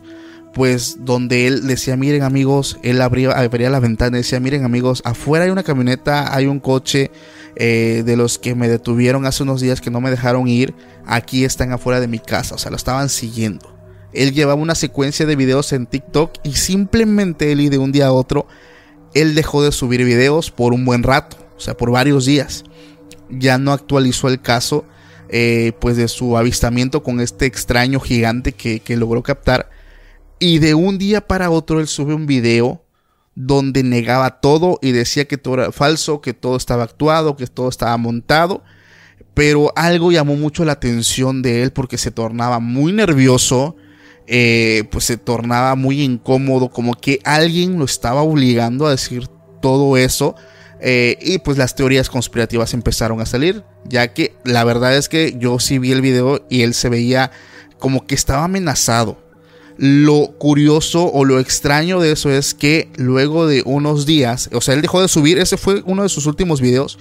pues donde él decía, miren amigos, él abría, abría la ventana y decía, miren amigos, afuera hay una camioneta, hay un coche eh, de los que me detuvieron hace unos días que no me dejaron ir, aquí están afuera de mi casa, o sea, lo estaban siguiendo. Él llevaba una secuencia de videos en TikTok y simplemente él y de un día a otro, él dejó de subir videos por un buen rato, o sea, por varios días ya no actualizó el caso eh, pues de su avistamiento con este extraño gigante que, que logró captar. Y de un día para otro él sube un video donde negaba todo y decía que todo era falso, que todo estaba actuado, que todo estaba montado. Pero algo llamó mucho la atención de él porque se tornaba muy nervioso, eh, pues se tornaba muy incómodo, como que alguien lo estaba obligando a decir todo eso eh, y pues las teorías conspirativas empezaron a salir, ya que la verdad es que yo sí vi el video y él se veía como que estaba amenazado. Lo curioso o lo extraño de eso es que luego de unos días, o sea, él dejó de subir, ese fue uno de sus últimos videos.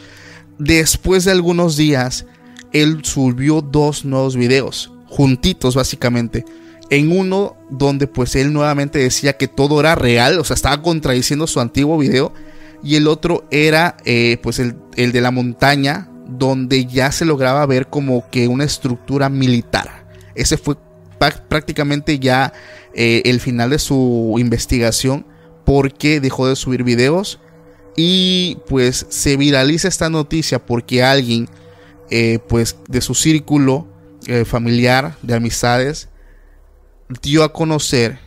Después de algunos días, él subió dos nuevos videos, juntitos básicamente. En uno donde pues él nuevamente decía que todo era real, o sea, estaba contradiciendo su antiguo video y el otro era eh, pues el, de la montaña donde ya se lograba ver como que una estructura militar. Ese fue prácticamente ya eh, el final de su investigación porque dejó de subir videos y pues se viraliza esta noticia porque alguien eh, pues de su círculo familiar de amistades dio a conocer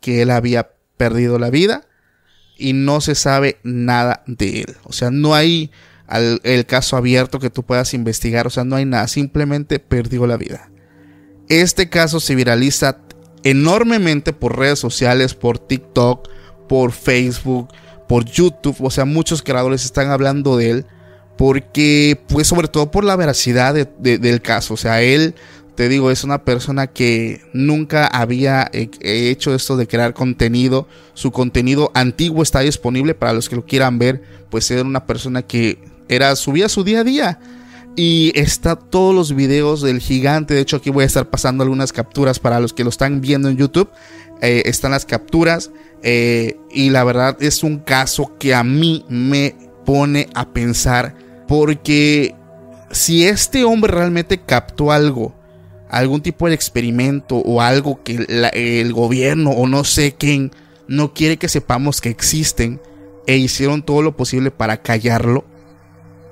que él había perdido la vida y no se sabe nada de él. O sea, no hay el caso abierto que tú puedas investigar, o sea, no hay nada, simplemente perdió la vida. Este caso se viraliza enormemente por redes sociales, por TikTok, por Facebook, por YouTube, o sea, muchos creadores están hablando de él porque, pues sobre todo por la veracidad del caso, o sea, él te digo, es una persona que nunca había hecho esto de crear contenido. Su contenido antiguo está disponible para los que lo quieran ver. Pues era una persona que era subía su día a día. Y está todos los videos del gigante. De hecho, aquí voy a estar pasando algunas capturas para los que lo están viendo en YouTube. Eh, están las capturas. Eh, y la verdad es un caso que a mí me pone a pensar. Porque si este hombre realmente captó algo algún tipo de experimento o algo que el gobierno o no sé quién no quiere que sepamos que existen e hicieron todo lo posible para callarlo,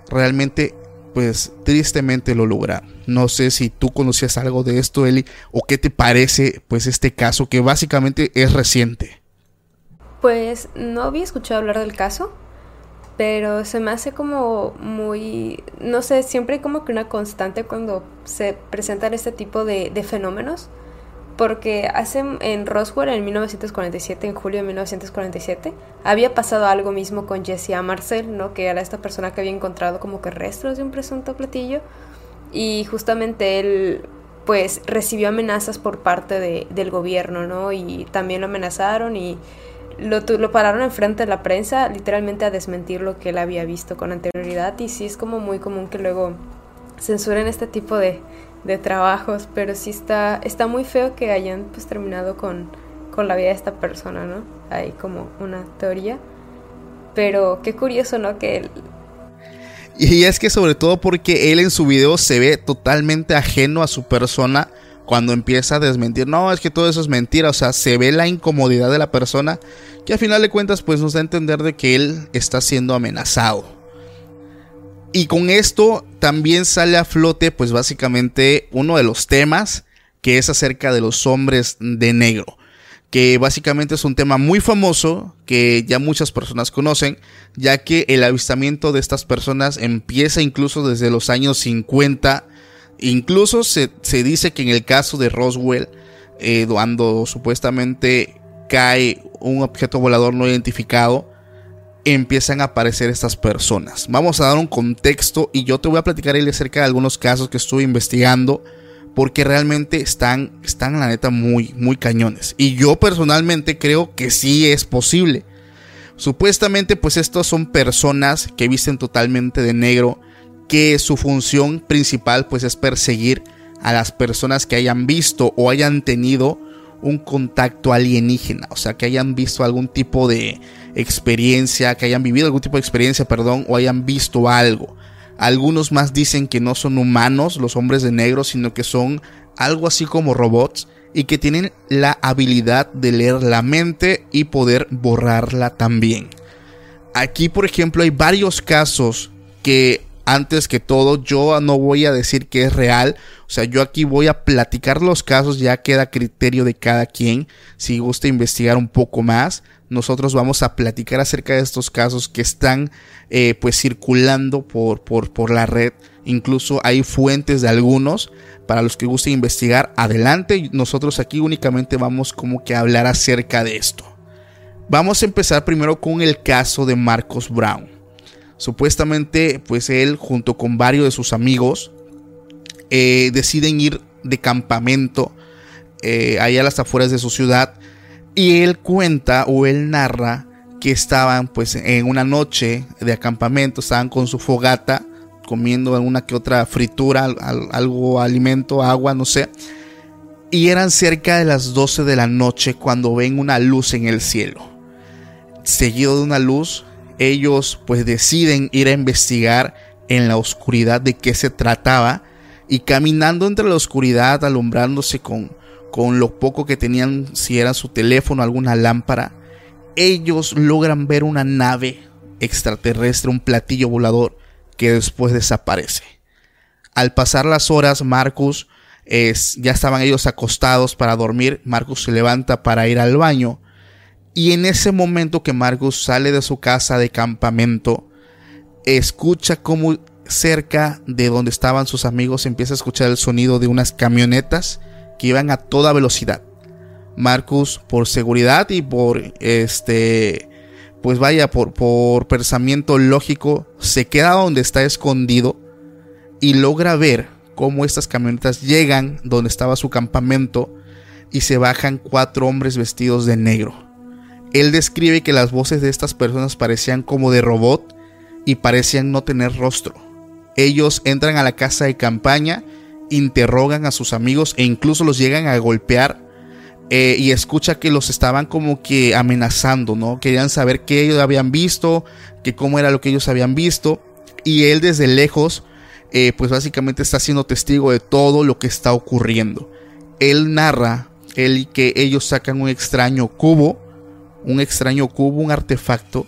realmente pues tristemente lo lograron. No sé si tú conocías algo de esto, Eli, o qué te parece pues este caso que básicamente es reciente. Pues no había escuchado hablar del caso, pero se me hace como muy, no sé, siempre hay como que una constante cuando se presentan este tipo de, de fenómenos, porque hace en Roswell en 1947, en julio de 1947, había pasado algo mismo con Jesse Marcel, ¿no? Que era esta persona que había encontrado como que restos de un presunto platillo y justamente él pues recibió amenazas por parte de, del gobierno, ¿no? Y también lo amenazaron y lo, lo pararon enfrente de la prensa, literalmente a desmentir lo que él había visto con anterioridad. Y sí es como muy común que luego censuren este tipo de, de trabajos, pero sí está, está muy feo que hayan pues terminado con, con la vida de esta persona, ¿no? Hay como una teoría. Pero qué curioso, ¿no? Que y es que sobre todo porque él en su video se ve totalmente ajeno a su persona cuando empieza a desmentir, no, es que todo eso es mentira, o sea, se ve la incomodidad de la persona que a final de cuentas pues nos da a entender de que él está siendo amenazado. Y con esto también sale a flote pues básicamente uno de los temas que es acerca de los hombres de negro que básicamente es un tema muy famoso que ya muchas personas conocen, ya que el avistamiento de estas personas empieza incluso desde los años 50, incluso se, dice que en el caso de Roswell, eh, cuando supuestamente cae un objeto volador no identificado, empiezan a aparecer estas personas. Vamos a dar un contexto y yo te voy a platicar acerca de algunos casos que estuve investigando porque realmente están, están la neta muy, muy cañones. Y yo personalmente creo que sí es posible. Supuestamente pues estos son personas que visten totalmente de negro, que su función principal pues es perseguir a las personas que hayan visto o hayan tenido un contacto alienígena, o sea, que hayan visto algún tipo de experiencia, que hayan vivido algún tipo de experiencia, perdón, o hayan visto algo. Algunos más dicen que no son humanos los hombres de negro, sino que son algo así como robots y que tienen la habilidad de leer la mente y poder borrarla también. Aquí, por ejemplo, hay varios casos que antes que todo yo no voy a decir que es real, o sea, yo aquí voy a platicar los casos, ya queda criterio de cada quien, si gusta investigar un poco más, nosotros vamos a platicar acerca de estos casos que están eh, pues circulando por, por, por la red. Incluso hay fuentes de algunos. Para los que gusten investigar, adelante. Nosotros aquí únicamente vamos como que a hablar acerca de esto. Vamos a empezar primero con el caso de Marcos Brown. Supuestamente, pues él junto con varios de sus amigos eh, deciden ir de campamento eh, allá a las afueras de su ciudad y él cuenta o él narra que estaban pues en una noche de acampamento, estaban con su fogata, comiendo alguna que otra fritura, algo alimento, agua, no sé. Y eran cerca de las 12 de la noche cuando ven una luz en el cielo. Seguido de una luz, ellos pues deciden ir a investigar en la oscuridad de qué se trataba y caminando entre la oscuridad, alumbrándose con, con lo poco que tenían, si era su teléfono, alguna lámpara, ellos logran ver una nave extraterrestre, un platillo volador que después desaparece. Al pasar las horas, Marcus es, ya estaban ellos acostados para dormir. Marcus se levanta para ir al baño. Y en ese momento que Marcus sale de su casa de campamento, escucha como cerca de donde estaban sus amigos empieza a escuchar el sonido de unas camionetas que iban a toda velocidad. Marcus, por seguridad y por este, pues vaya, por, por pensamiento lógico, se queda donde está escondido y logra ver cómo estas camionetas llegan donde estaba su campamento y se bajan cuatro hombres vestidos de negro. Él describe que las voces de estas personas parecían como de robot y parecían no tener rostro. Ellos entran a la casa de campaña interrogan a sus amigos e incluso los llegan a golpear eh, y escucha que los estaban como que amenazando, ¿no? Querían saber qué ellos habían visto, que cómo era lo que ellos habían visto y él desde lejos eh, pues básicamente está siendo testigo de todo lo que está ocurriendo. Él narra él, que ellos sacan un extraño cubo, un extraño cubo, un artefacto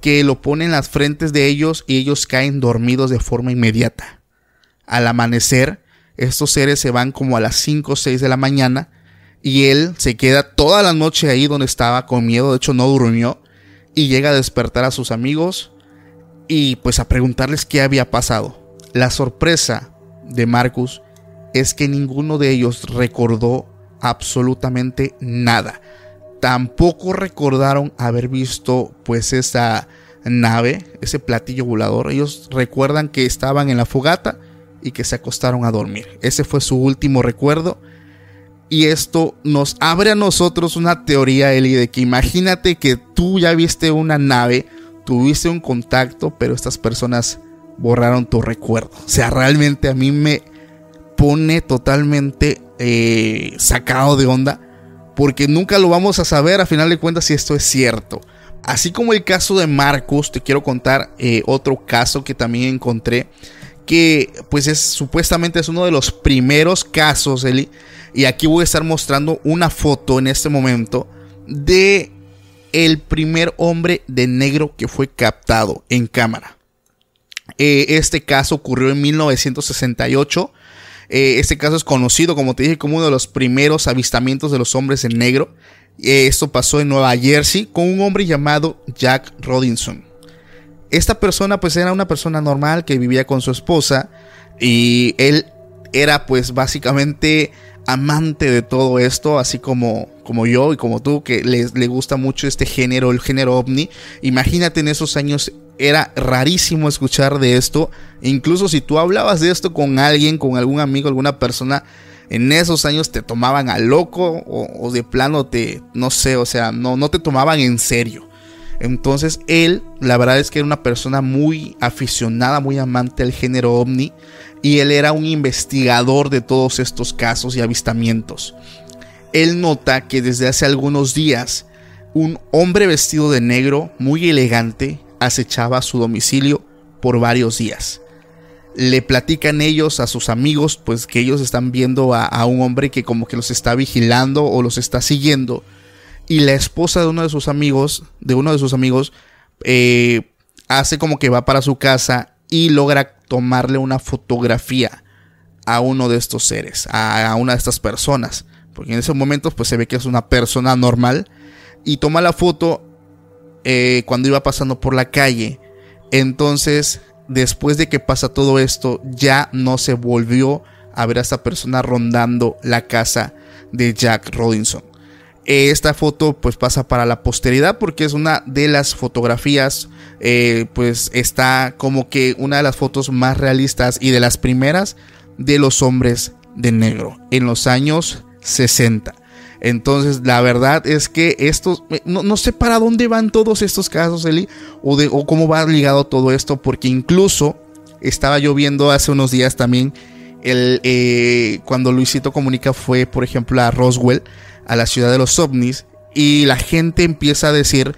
que lo pone en las frentes de ellos y ellos caen dormidos de forma inmediata. Al amanecer, estos seres se van como a las 5 o 6 de la mañana y él se queda toda la noche ahí donde estaba con miedo, de hecho no durmió y llega a despertar a sus amigos y pues a preguntarles qué había pasado. La sorpresa de Marcus es que ninguno de ellos recordó absolutamente nada. Tampoco recordaron haber visto pues esa nave, ese platillo volador. Ellos recuerdan que estaban en la fogata y que se acostaron a dormir. Ese fue su último recuerdo. Y esto nos abre a nosotros una teoría, Eli, de que imagínate que tú ya viste una nave, tuviste un contacto, pero estas personas borraron tu recuerdo. O sea, realmente a mí me pone totalmente eh, sacado de onda, porque nunca lo vamos a saber a final de cuentas si esto es cierto. Así como el caso de Marcus, te quiero contar eh, otro caso que también encontré que pues es supuestamente es uno de los primeros casos, Eli, y aquí voy a estar mostrando una foto en este momento de el primer hombre de negro que fue captado en cámara. Eh, este caso ocurrió en 1968. Eh, este caso es conocido, como te dije, como uno de los primeros avistamientos de los hombres en negro. Eh, esto pasó en Nueva Jersey con un hombre llamado Jack Robinson. Esta persona pues era una persona normal que vivía con su esposa y él era pues básicamente amante de todo esto, así como, como yo y como tú, que le gusta mucho este género, el género ovni. Imagínate en esos años era rarísimo escuchar de esto. Incluso si tú hablabas de esto con alguien, con algún amigo, alguna persona, en esos años te tomaban a loco o, de plano te, no sé, o sea, no, no te tomaban en serio. Entonces él, la verdad es que era una persona muy aficionada, muy amante del género ovni y él era un investigador de todos estos casos y avistamientos. Él nota que desde hace algunos días un hombre vestido de negro, muy elegante, acechaba su domicilio por varios días. Le platican ellos a sus amigos, pues que ellos están viendo a, un hombre que como que los está vigilando o los está siguiendo y la esposa de uno de sus amigos, de uno de sus amigos, eh, hace como que va para su casa y logra tomarle una fotografía a uno de estos seres, a, una de estas personas. Porque en ese momento pues se ve que es una persona normal y toma la foto eh, cuando iba pasando por la calle. Entonces, después de que pasa todo esto, ya no se volvió a ver a esta persona rondando la casa de Jack Robinson. Esta foto pues pasa para la posteridad porque es una de las fotografías, eh, pues está como que una de las fotos más realistas y de las primeras de los hombres de negro en los años 60. Entonces, la verdad es que estos, eh, no, sé para dónde van todos estos casos, Eli, o, de, o cómo va ligado todo esto, porque incluso estaba yo viendo hace unos días también el, eh, cuando Luisito Comunica fue, por ejemplo, a Roswell a la ciudad de los ovnis y la gente empieza a decir,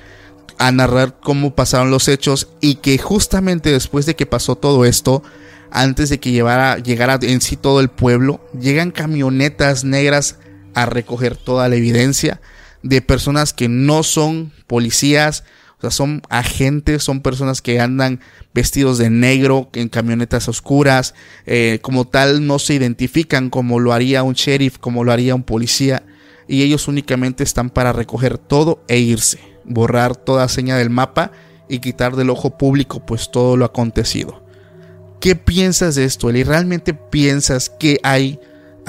a narrar cómo pasaron los hechos y que justamente después de que pasó todo esto, antes de que llevara, llegara en sí todo el pueblo, llegan camionetas negras a recoger toda la evidencia de personas que no son policías, o sea, son agentes, son personas que andan vestidos de negro en camionetas oscuras, eh, como tal no se identifican como lo haría un sheriff, como lo haría un policía y ellos únicamente están para recoger todo e irse, borrar toda seña del mapa y quitar del ojo público pues todo lo acontecido. ¿Qué piensas de esto, Eli? ¿Realmente piensas que hay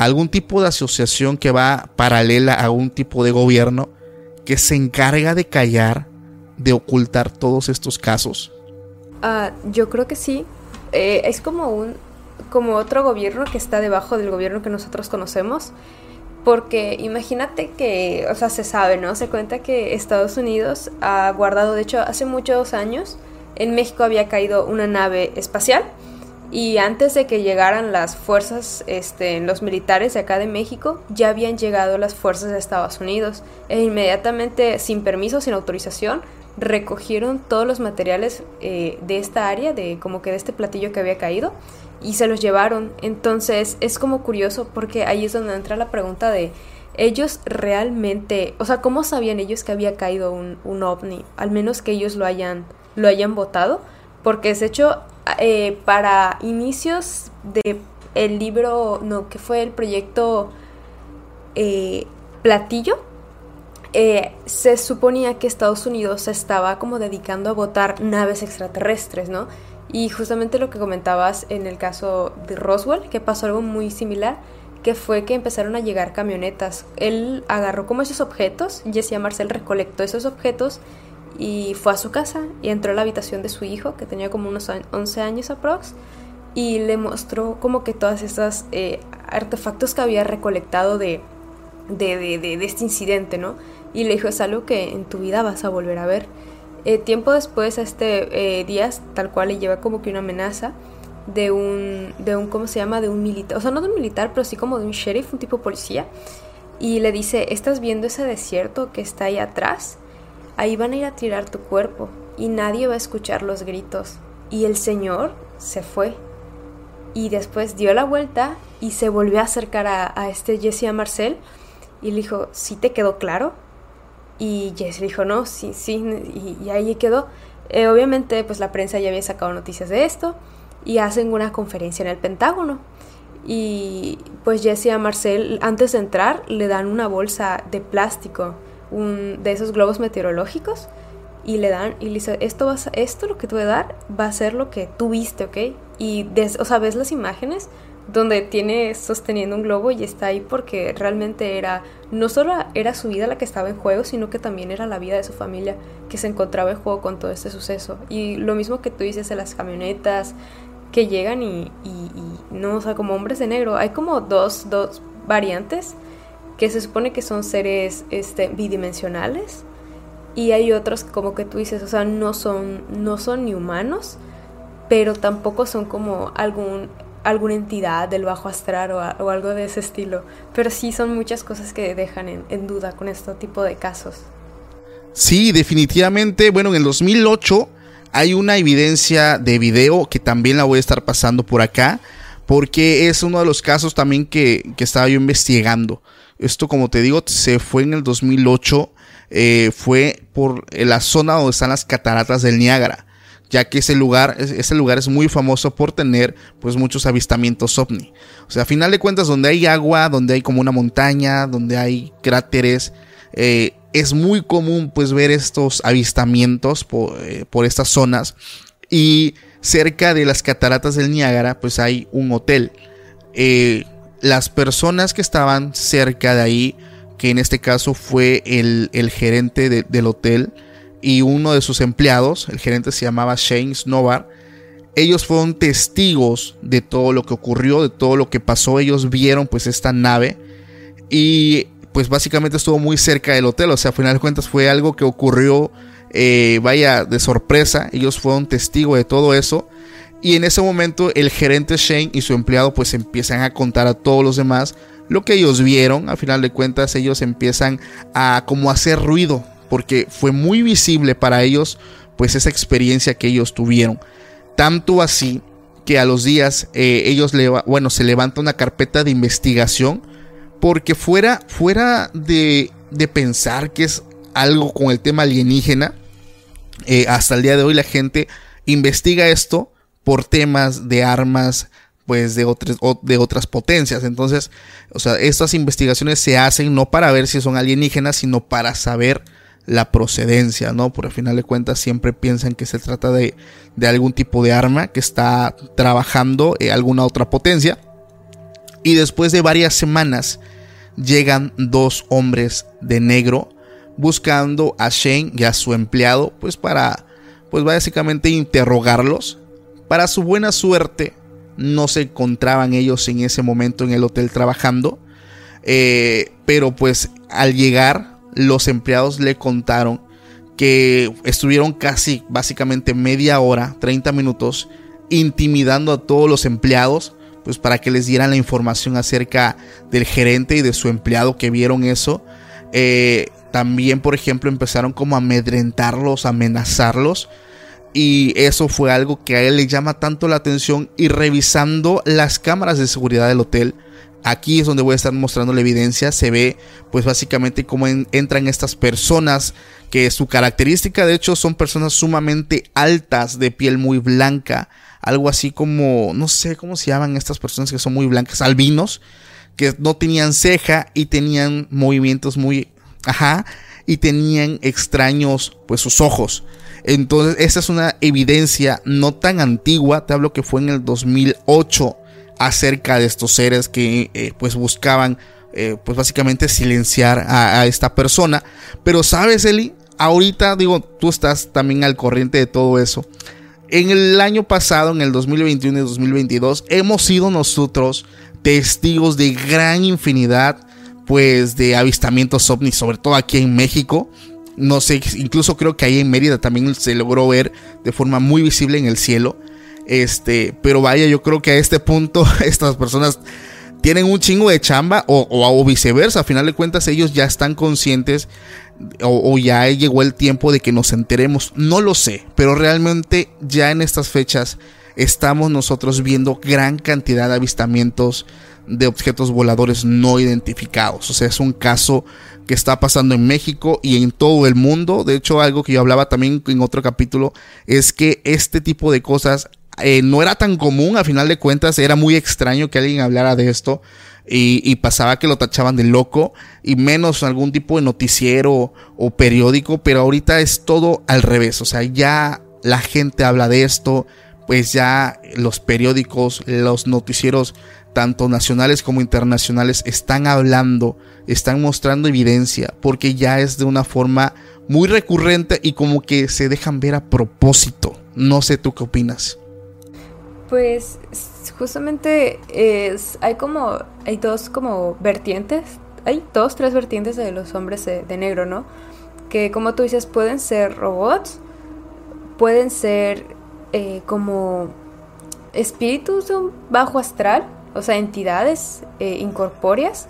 algún tipo de asociación que va paralela a un tipo de gobierno que se encarga de callar, de ocultar todos estos casos? Uh, yo creo que sí. Eh, es como un como otro gobierno que está debajo del gobierno que nosotros conocemos porque imagínate que, o sea, se sabe, ¿no? Se cuenta que Estados Unidos ha guardado, de hecho, hace muchos años, en México había caído una nave espacial y antes de que llegaran las fuerzas, este, los militares de acá de México, ya habían llegado las fuerzas de Estados Unidos e inmediatamente, sin permiso, sin autorización, recogieron todos los materiales eh, de esta área, de como que de este platillo que había caído, y se los llevaron. Entonces es como curioso porque ahí es donde entra la pregunta de ellos realmente, o sea, ¿cómo sabían ellos que había caído un, un ovni? Al menos que ellos lo hayan, lo hayan votado, porque es hecho eh, para inicios de el libro, no, que fue el proyecto eh, Platillo, eh, se suponía que Estados Unidos se estaba como dedicando a votar naves extraterrestres, ¿no? Y justamente lo que comentabas en el caso de Roswell, que pasó algo muy similar, que fue que empezaron a llegar camionetas. Él agarró como esos objetos, Jessie Marcel recolectó esos objetos y fue a su casa y entró a la habitación de su hijo, que tenía como unos 11 años aprox, y le mostró como que todas esas eh, artefactos que había recolectado de, de, de, de, este incidente, ¿no? Y le dijo, es algo que en tu vida vas a volver a ver. Eh, tiempo después, a este eh, Díaz, tal cual le lleva como que una amenaza de un, de un, ¿cómo se llama? De un militar, o sea, no de un militar, pero sí como de un sheriff, un tipo policía. Y le dice, ¿estás viendo ese desierto que está ahí atrás? Ahí van a ir a tirar tu cuerpo y nadie va a escuchar los gritos. Y el señor se fue. Y después dio la vuelta y se volvió a acercar a, este Jesse a Marcel y le dijo, ¿sí te quedó claro? Y Jesse le dijo, no, sí, sí, y, ahí quedó. Eh, obviamente, pues la prensa ya había sacado noticias de esto y hacen una conferencia en el Pentágono. Y pues Jesse a Marcel, antes de entrar, le dan una bolsa de plástico un, de esos globos meteorológicos y le dan y le dice, esto, va esto lo que te voy a dar va a ser lo que tú viste, ¿ok? Y, o sea, ves las imágenes donde tiene sosteniendo un globo y está ahí porque realmente era, no solo era su vida la que estaba en juego, sino que también era la vida de su familia que se encontraba en juego con todo este suceso. Y lo mismo que tú dices de las camionetas que llegan y, y, no, o sea, como hombres de negro, hay como dos, dos variantes que se supone que son seres este, bidimensionales y hay otros como que tú dices, o sea, no son, no son ni humanos, pero tampoco son como algún, alguna entidad del bajo astral o, algo de ese estilo. Pero sí son muchas cosas que dejan en, duda con este tipo de casos. Sí, definitivamente. Bueno, en el 2008 hay una evidencia de video que también la voy a estar pasando por acá, porque es uno de los casos también que, que estaba yo investigando. Esto, como te digo, se fue en el 2008. Eh, fue por la zona donde están las cataratas del Niágara, ya que ese lugar, ese lugar es muy famoso por tener pues muchos avistamientos ovni. O sea, a final de cuentas, donde hay agua, donde hay como una montaña, donde hay cráteres, eh, es muy común pues ver estos avistamientos por, eh, por estas zonas y cerca de las cataratas del Niágara pues hay un hotel. Eh, las personas que estaban cerca de ahí, que en este caso fue el, gerente del hotel y uno de sus empleados, el gerente se llamaba Shane Snobar, ellos fueron testigos de todo lo que ocurrió, de todo lo que pasó, ellos vieron pues esta nave y pues básicamente estuvo muy cerca del hotel, o sea, a final de cuentas fue algo que ocurrió, eh, vaya, de sorpresa, ellos fueron testigos de todo eso y en ese momento el gerente Shane y su empleado pues empiezan a contar a todos los demás lo que ellos vieron. A final de cuentas ellos empiezan a como hacer ruido porque fue muy visible para ellos pues esa experiencia que ellos tuvieron. Tanto así que a los días eh, ellos bueno, se levanta una carpeta de investigación porque fuera, fuera de, de pensar que es algo con el tema alienígena, eh, hasta el día de hoy la gente investiga esto por temas de armas pues de otras, de otras potencias. Entonces, o sea, estas investigaciones se hacen no para ver si son alienígenas, sino para saber la procedencia, ¿no? Por el final de cuentas siempre piensan que se trata de, de algún tipo de arma que está trabajando en alguna otra potencia. Y después de varias semanas llegan dos hombres de negro buscando a Shane y a su empleado, pues para, pues básicamente interrogarlos para su buena suerte, no se encontraban ellos en ese momento en el hotel trabajando. Eh, pero pues al llegar, los empleados le contaron que estuvieron casi básicamente media hora, 30 minutos, intimidando a todos los empleados, pues para que les dieran la información acerca del gerente y de su empleado que vieron eso. Eh, también, por ejemplo, empezaron como a amedrentarlos, amenazarlos y eso fue algo que a él le llama tanto la atención. Y revisando las cámaras de seguridad del hotel, aquí es donde voy a estar mostrando la evidencia. Se ve, pues básicamente, cómo entran estas personas. Que su característica, de hecho, son personas sumamente altas, de piel muy blanca. Algo así como, no sé cómo se llaman estas personas que son muy blancas, albinos, que no tenían ceja y tenían movimientos muy, ajá, y tenían extraños pues sus ojos. Entonces, esa es una evidencia no tan antigua, te hablo que fue en el 2008 acerca de estos seres que eh, pues buscaban eh, pues básicamente silenciar a, a, esta persona. Pero sabes, Eli, ahorita digo, tú estás también al corriente de todo eso. En el año pasado, en el 2021 y 2022, hemos sido nosotros testigos de gran infinidad pues de avistamientos ovnis, sobre todo aquí en México. No sé, incluso creo que ahí en Mérida también se logró ver de forma muy visible en el cielo. Este, pero vaya, yo creo que a este punto estas personas tienen un chingo de chamba o, o, viceversa. A final de cuentas ellos ya están conscientes o, o, ya llegó el tiempo de que nos enteremos. No lo sé, pero realmente ya en estas fechas estamos nosotros viendo gran cantidad de avistamientos de objetos voladores no identificados. O sea, es un caso que está pasando en México y en todo el mundo. De hecho, algo que yo hablaba también en otro capítulo es que este tipo de cosas eh, no era tan común, a final de cuentas era muy extraño que alguien hablara de esto y, y, pasaba que lo tachaban de loco y menos algún tipo de noticiero o periódico, pero ahorita es todo al revés, o sea, ya la gente habla de esto, pues ya los periódicos, los noticieros tanto nacionales como internacionales, están hablando, están mostrando evidencia, porque ya es de una forma muy recurrente y como que se dejan ver a propósito. No sé tú qué opinas. Pues justamente es, hay como, hay dos como vertientes, hay dos, tres vertientes de los hombres de, negro, ¿no? Que como tú dices, pueden ser robots, pueden ser eh, como espíritus de un bajo astral, o sea, entidades eh, incorpóreas,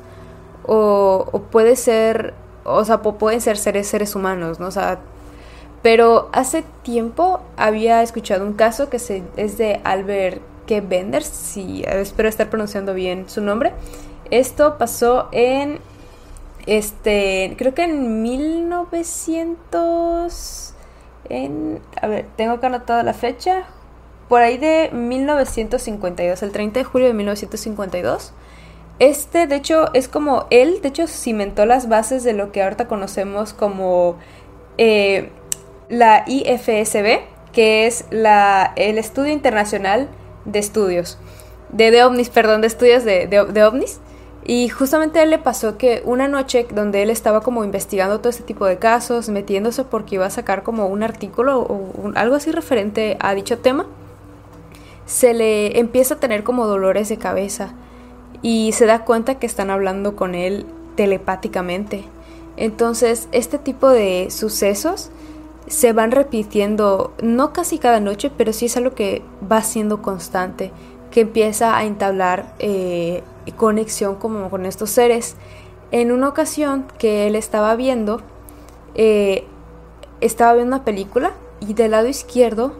o, puede ser, o sea, pueden ser seres, seres humanos, ¿no? O sea, pero hace tiempo había escuchado un caso que se, es de Albert K. Bender, si espero estar pronunciando bien su nombre. Esto pasó en, este, creo que en 1900, en, a ver, tengo que anotar la fecha, por ahí de 1952, el 30 de julio de 1952. Este, de hecho, es como él, de hecho, cimentó las bases de lo que ahorita conocemos como eh, la IFSB, que es la, el Estudio Internacional de Estudios, de, OVNIs, perdón, de estudios de, de, OVNIs. Y justamente a él le pasó que una noche donde él estaba como investigando todo este tipo de casos, metiéndose porque iba a sacar como un artículo o algo así referente a dicho tema, se le empieza a tener como dolores de cabeza y se da cuenta que están hablando con él telepáticamente. Entonces, este tipo de sucesos se van repitiendo, no casi cada noche, pero sí es algo que va siendo constante, que empieza a entablar eh, conexión como con estos seres. En una ocasión que él estaba viendo, eh, estaba viendo una película y del lado izquierdo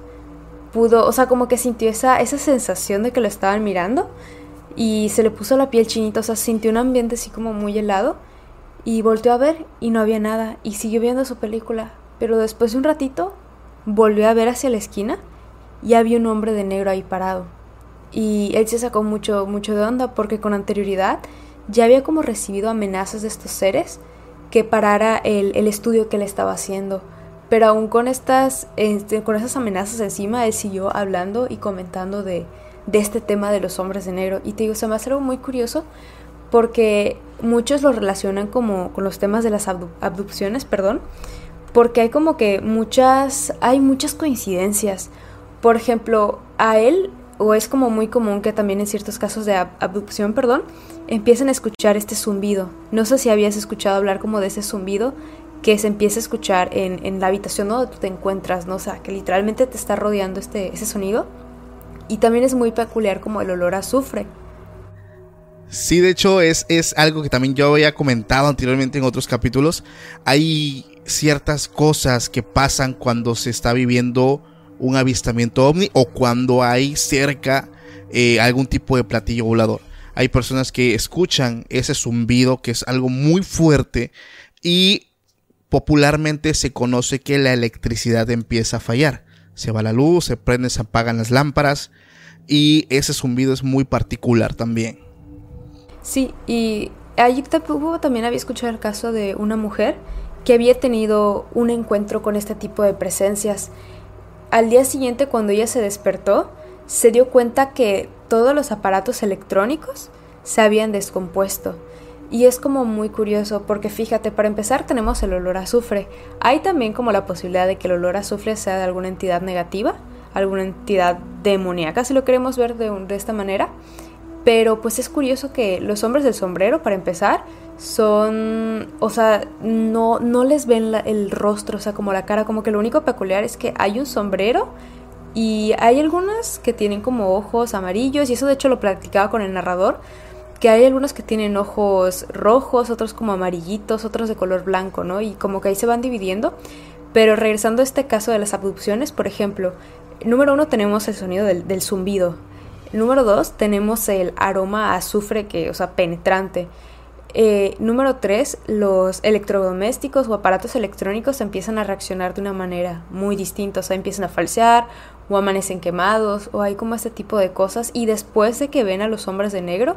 pudo, o sea, como que sintió esa, esa sensación de que lo estaban mirando y se le puso la piel chinita, o sea, sintió un ambiente así como muy helado y volteó a ver y no había nada y siguió viendo su película, pero después de un ratito volvió a ver hacia la esquina y había un hombre de negro ahí parado. Y él se sacó mucho, mucho de onda porque con anterioridad ya había como recibido amenazas de estos seres que parara el, el estudio que le estaba haciendo pero aún con estas, este, con esas amenazas encima, él siguió hablando y comentando de, de este tema de los hombres de negro. Y te digo, se me hace algo muy curioso porque muchos lo relacionan como con los temas de las abducciones, perdón, porque hay como que muchas, hay muchas coincidencias. Por ejemplo, a él, o es como muy común que también en ciertos casos de abducción, perdón, empiecen a escuchar este zumbido. No sé si habías escuchado hablar como de ese zumbido que se empieza a escuchar en, en, la habitación donde tú te encuentras, ¿no? O sea, que literalmente te está rodeando este, ese sonido. Y también es muy peculiar como el olor a azufre. Sí, de hecho es, es algo que también yo había comentado anteriormente en otros capítulos. Hay ciertas cosas que pasan cuando se está viviendo un avistamiento ovni o cuando hay cerca eh, algún tipo de platillo volador. Hay personas que escuchan ese zumbido que es algo muy fuerte y popularmente se conoce que la electricidad empieza a fallar. Se va la luz, se prenden, se apagan las lámparas y ese zumbido es muy particular también. Sí, y allí también había escuchado el caso de una mujer que había tenido un encuentro con este tipo de presencias. Al día siguiente, cuando ella se despertó, se dio cuenta que todos los aparatos electrónicos se habían descompuesto. Y es como muy curioso porque fíjate, para empezar tenemos el olor a azufre. Hay también como la posibilidad de que el olor a azufre sea de alguna entidad negativa, alguna entidad demoníaca, si lo queremos ver de, de esta manera. Pero pues es curioso que los hombres del sombrero, para empezar, son, o sea, no, no les ven el rostro, o sea, como la cara, como que lo único peculiar es que hay un sombrero y hay algunas que tienen como ojos amarillos y eso de hecho lo practicaba con el narrador, que hay algunos que tienen ojos rojos, otros como amarillitos, otros de color blanco, ¿no? Y como que ahí se van dividiendo. Pero regresando a este caso de las abducciones, por ejemplo, número uno tenemos el sonido del, zumbido, Número dos, tenemos el aroma a azufre que, o sea, penetrante. Eh, número tres, los electrodomésticos o aparatos electrónicos empiezan a reaccionar de una manera muy distinta, o sea, empiezan a falsear o amanecen quemados o hay como este tipo de cosas y después de que ven a los hombres de negro,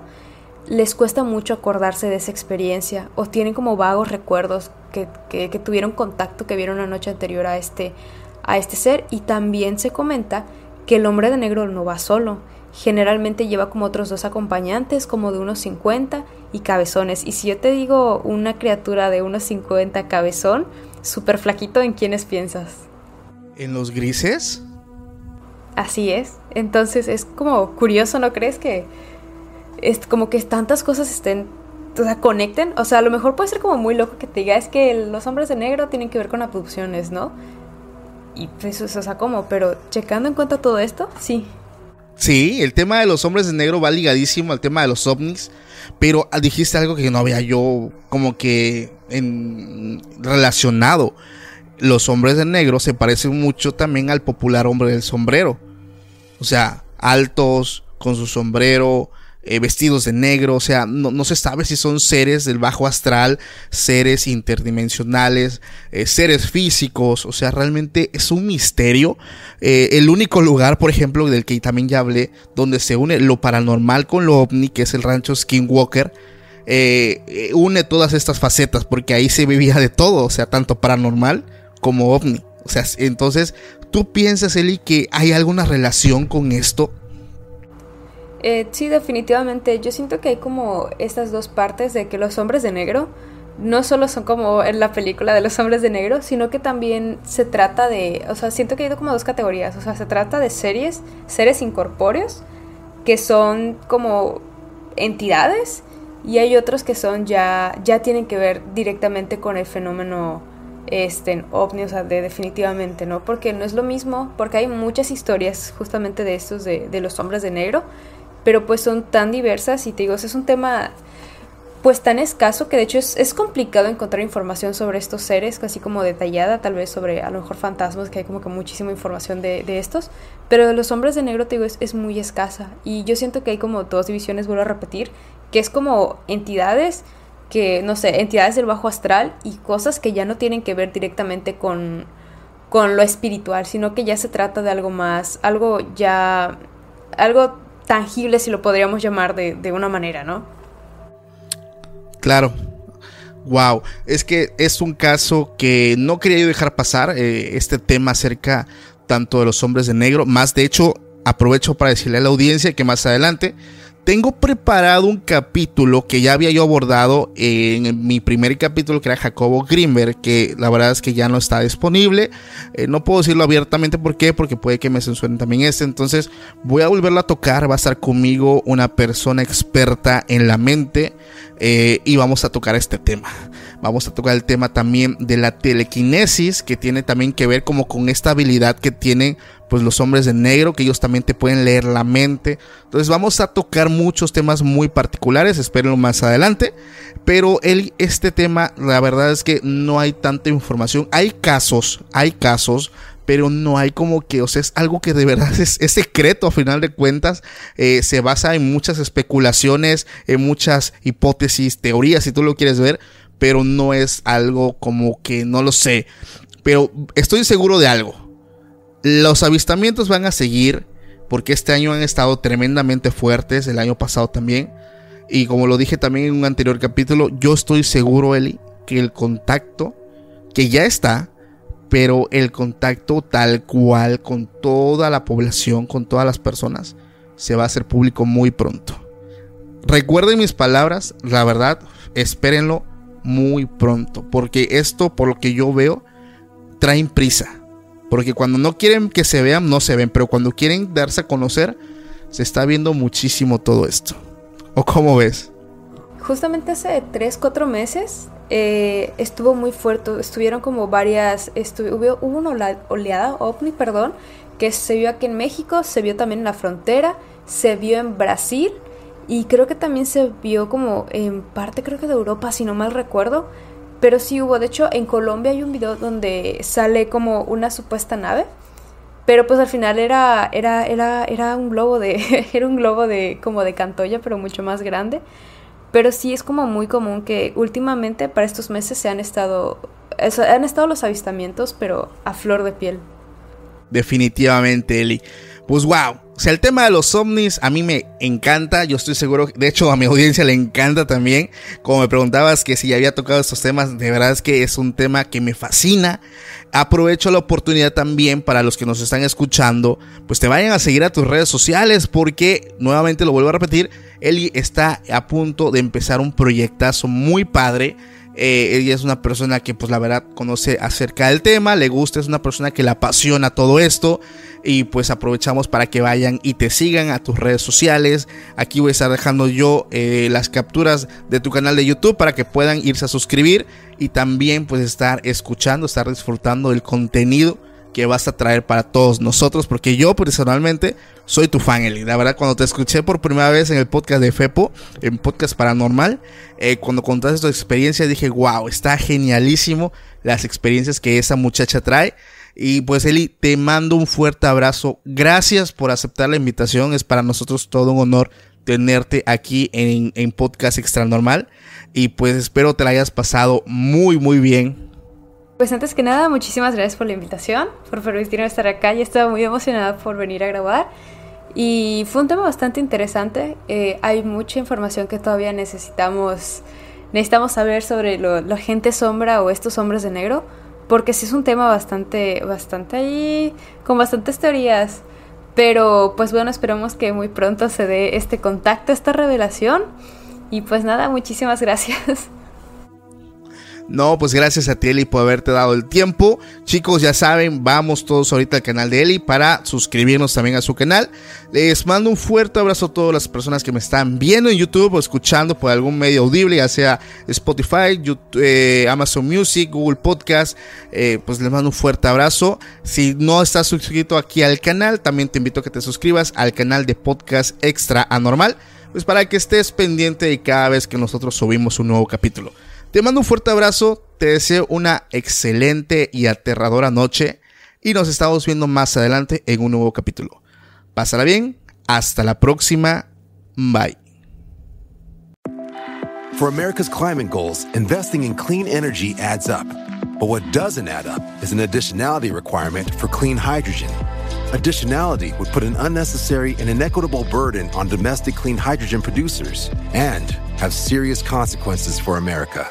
les cuesta mucho acordarse de esa experiencia o tienen como vagos recuerdos que, que, que tuvieron contacto, que vieron la noche anterior a este, a este ser y también se comenta que el hombre de negro no va solo, Generalmente lleva como otros dos acompañantes, como de unos 50 y cabezones. Y si yo te digo una criatura de unos 50 cabezón, súper flaquito, ¿en quiénes piensas? ¿En los grises? Así es. Entonces es como curioso, ¿no crees que es como que tantas cosas estén, o sea, conecten? O sea, a lo mejor puede ser como muy loco que te diga, es que los hombres de negro tienen que ver con abducciones, ¿no? Y pues, o sea, ¿cómo? Pero checando en cuenta todo esto, sí, Sí, el tema de los hombres de negro va ligadísimo al tema de los ovnis, pero dijiste algo que no había yo como que en, relacionado. Los hombres de negro se parecen mucho también al popular hombre del sombrero. O sea, altos, con su sombrero, eh, vestidos de negro, o sea, no, se sabe si son seres del bajo astral, seres interdimensionales, eh, seres físicos, o sea, realmente es un misterio. Eh, el único lugar, por ejemplo, del que también ya hablé, donde se une lo paranormal con lo ovni, que es el rancho Skinwalker, une todas estas facetas, porque ahí se vivía de todo, o sea, tanto paranormal como ovni. O sea, entonces, ¿tú piensas, Eli, que hay alguna relación con esto? Eh, sí, definitivamente. Yo siento que hay como estas dos partes de que los hombres de negro no solo son como en la película de los hombres de negro, sino que también se trata de, o sea, siento que hay como dos categorías, o sea, se trata de series, seres incorpóreos, que son como entidades, y hay otros que son ya, ya tienen que ver directamente con el fenómeno este, ovni, o sea, de definitivamente, ¿no? Porque no es lo mismo, porque hay muchas historias justamente de estos de, de los hombres de negro, pero pues son tan diversas y te digo, es un tema pues tan escaso que de hecho es, complicado encontrar información sobre estos seres, casi como detallada, tal vez sobre a lo mejor fantasmas, que hay como que muchísima información de, estos, pero de los hombres de negro, te digo, es, es, muy escasa. Y yo siento que hay como dos divisiones, vuelvo a repetir, que es como entidades que, no sé, entidades del bajo astral y cosas que ya no tienen que ver directamente con, con lo espiritual, sino que ya se trata de algo más, algo ya, algo tangible, si lo podríamos llamar de, de una manera, ¿no? Claro. Wow, es que es un caso que no quería yo dejar pasar, eh, este tema acerca tanto de los hombres de negro, más de hecho aprovecho para decirle a la audiencia que más adelante tengo preparado un capítulo que ya había yo abordado en mi primer capítulo, que era Jacobo Greenberg, que la verdad es que ya no está disponible. Eh, no puedo decirlo abiertamente, ¿por qué? Porque puede que me censuren también este. Entonces voy a volverlo a tocar. Va a estar conmigo una persona experta en la mente eh, y vamos a tocar este tema. Vamos a tocar el tema también de la telequinesis, que tiene también que ver como con esta habilidad que tienen pues los hombres de negro, que ellos también te pueden leer la mente. Entonces vamos a tocar muchos temas muy particulares, espérenlo más adelante. Pero el, este tema, la verdad es que no hay tanta información. Hay casos, hay casos, pero no hay como que, o sea, es algo que de verdad es, secreto a final de cuentas. Eh, se basa en muchas especulaciones, en muchas hipótesis, teorías, si tú lo quieres ver, pero no es algo como que no lo sé. Pero estoy seguro de algo los avistamientos van a seguir porque este año han estado tremendamente fuertes, el año pasado también. Y como lo dije también en un anterior capítulo, yo estoy seguro, Eli, que el contacto que ya está, pero el contacto tal cual con toda la población, con todas las personas, se va a hacer público muy pronto. Recuerden mis palabras, la verdad, espérenlo muy pronto, porque esto, por lo que yo veo, traen prisa. Porque cuando no quieren que se vean, no se ven, pero cuando quieren darse a conocer, se está viendo muchísimo todo esto. ¿O cómo ves? Justamente hace 3, 4 meses eh, estuvo muy fuerte, estuvieron como varias, hubo, una oleada, ovni, perdón, que se vio aquí en México, se vio también en la frontera, se vio en Brasil y creo que también se vio como en parte, creo que de Europa, si no mal recuerdo. Pero sí hubo, de hecho, en Colombia hay un video donde sale como una supuesta nave. Pero pues al final era, era, era, era un globo de. era un globo de. como de Cantoya, pero mucho más grande. Pero sí es como muy común que últimamente para estos meses se han estado. han estado los avistamientos, pero a flor de piel. Definitivamente, Eli. Pues wow. O sea, el tema de los ovnis a mí me encanta. Yo estoy seguro, de hecho, a mi audiencia le encanta también. Como me preguntabas que si ya había tocado estos temas, de verdad es que es un tema que me fascina. Aprovecho la oportunidad también para los que nos están escuchando, pues te vayan a seguir a tus redes sociales porque, nuevamente lo vuelvo a repetir, Eli está a punto de empezar un proyectazo muy padre eh, ella es una persona que pues la verdad conoce acerca del tema, le gusta, es una persona que le apasiona todo esto y pues aprovechamos para que vayan y te sigan a tus redes sociales. Aquí voy a estar dejando yo eh, las capturas de tu canal de YouTube para que puedan irse a suscribir y también pues estar escuchando, estar disfrutando del contenido que vas a traer para todos nosotros, porque yo personalmente soy tu fan, Eli. La verdad, cuando te escuché por primera vez en el podcast de Fepo, en podcast paranormal, eh, cuando contaste tu experiencia, dije, wow, está genialísimo las experiencias que esa muchacha trae. Y pues Eli, te mando un fuerte abrazo. Gracias por aceptar la invitación. Es para nosotros todo un honor tenerte aquí en, en Podcast Extra Normal. Y pues espero te la hayas pasado muy, muy bien pues antes que nada, muchísimas gracias por la invitación, por permitirme estar acá. Ya estaba muy emocionada por venir a grabar. Y fue un tema bastante interesante. Eh, hay mucha información que todavía necesitamos, necesitamos saber sobre la gente sombra o estos hombres de negro. Porque sí es un tema bastante, bastante ahí, con bastantes teorías. Pero pues bueno, esperamos que muy pronto se dé este contacto, esta revelación. Y pues nada, muchísimas gracias. No, pues gracias a ti Eli por haberte dado el tiempo. Chicos, ya saben, vamos todos ahorita al canal de Eli para suscribirnos también a su canal. Les mando un fuerte abrazo a todas las personas que me están viendo en YouTube o escuchando por algún medio audible, ya sea Spotify, eh, Amazon Music, Google Podcast. Eh, pues les mando un fuerte abrazo. Si no estás suscrito aquí al canal, también te invito a que te suscribas al canal de Podcast Extra Anormal. Pues para que estés pendiente de cada vez que nosotros subimos un nuevo capítulo. Te mando un fuerte abrazo, te deseo una excelente y aterradora noche y nos estamos viendo más adelante en un nuevo capítulo. Pásala bien, hasta la próxima, bye. For America's climate goals, investing in clean energy adds up. But what doesn't add up is an additionality requirement for clean hydrogen. Additionality would put an unnecessary and inequitable burden on domestic clean hydrogen producers and have serious consequences for America.